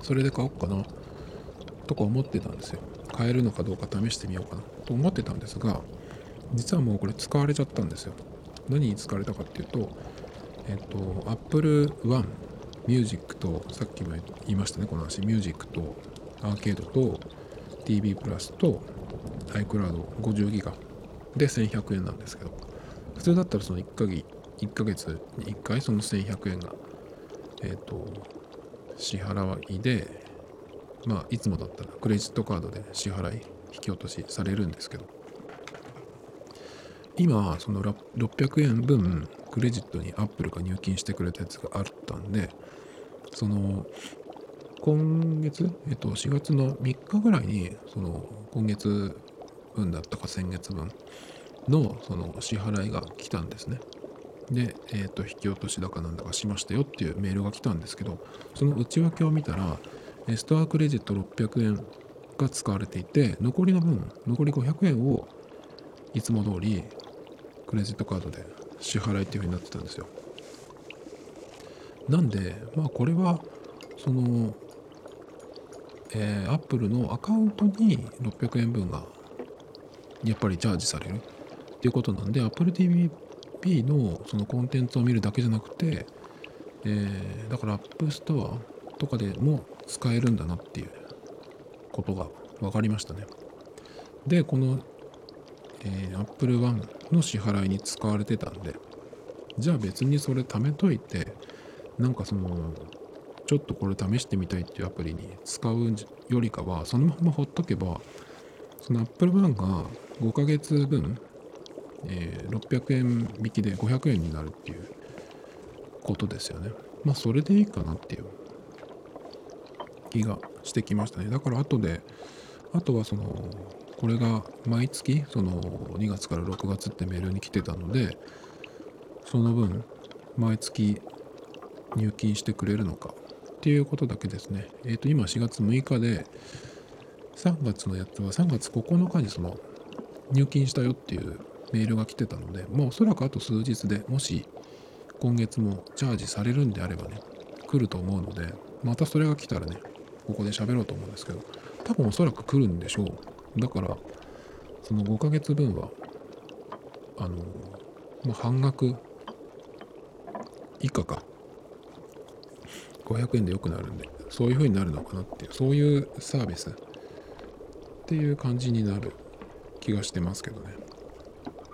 それで買おうかなとか思ってたんですよ。買えるのかどうか試してみようかなと思ってたんですが実はもうこれ使われちゃったんですよ。何に使われたかっていうとえっと Apple One Music とさっきも言いましたねこの話 Music とアーケードと TV プラスと iCloud50 ギガで1100円なんですけど普通だったらその1ヶ月 ,1 ヶ月に1回その1100円がえっ、ー、と支払いでまあいつもだったらクレジットカードで支払い引き落としされるんですけど今その600円分クレジットにアップルが入金してくれたやつがあったんでその今月、えっと、4月の3日ぐらいにその今月分だったか先月分のその支払いが来たんですね。で、えっと引き落としだかなんだかしましたよっていうメールが来たんですけどその内訳を見たらストアクレジット600円が使われていて残りの分残り500円をいつも通りクレジットカードで支払いっていう風になってたんですよ。なんでまあこれはそのえー、Apple のアカウントに600円分がやっぱりチャージされるっていうことなんで Apple TV のそのコンテンツを見るだけじゃなくて、えー、だから App Store とかでも使えるんだなっていうことが分かりましたね。で、この、えー、Apple One の支払いに使われてたんで、じゃあ別にそれ貯めといて、なんかその、ちょっとこれ試してみたいっていうアプリに使うよりかは、そのままほっとけば、その Apple One が5ヶ月分、えー、600円引きで500円になるっていうことですよね。まあそれでいいかなっていう。気がしてきましたね。だから後であとはそのこれが毎月その2月から6月ってメールに来てたのでその分毎月入金してくれるのかっていうことだけですね。えっ、ー、と今4月6日で3月のやつは3月9日にその入金したよっていうメールが来てたのでもうおそらくあと数日でもし今月もチャージされるんであればね来ると思うのでまたそれが来たらねここで喋ろうと思うんですけど多分おそらく来るんでしょう。だからその5ヶ月分はあの、まあ、半額以下か。500円でよくなるんでそういう風になるのかなっていうそういうサービスっていう感じになる気がしてますけどね。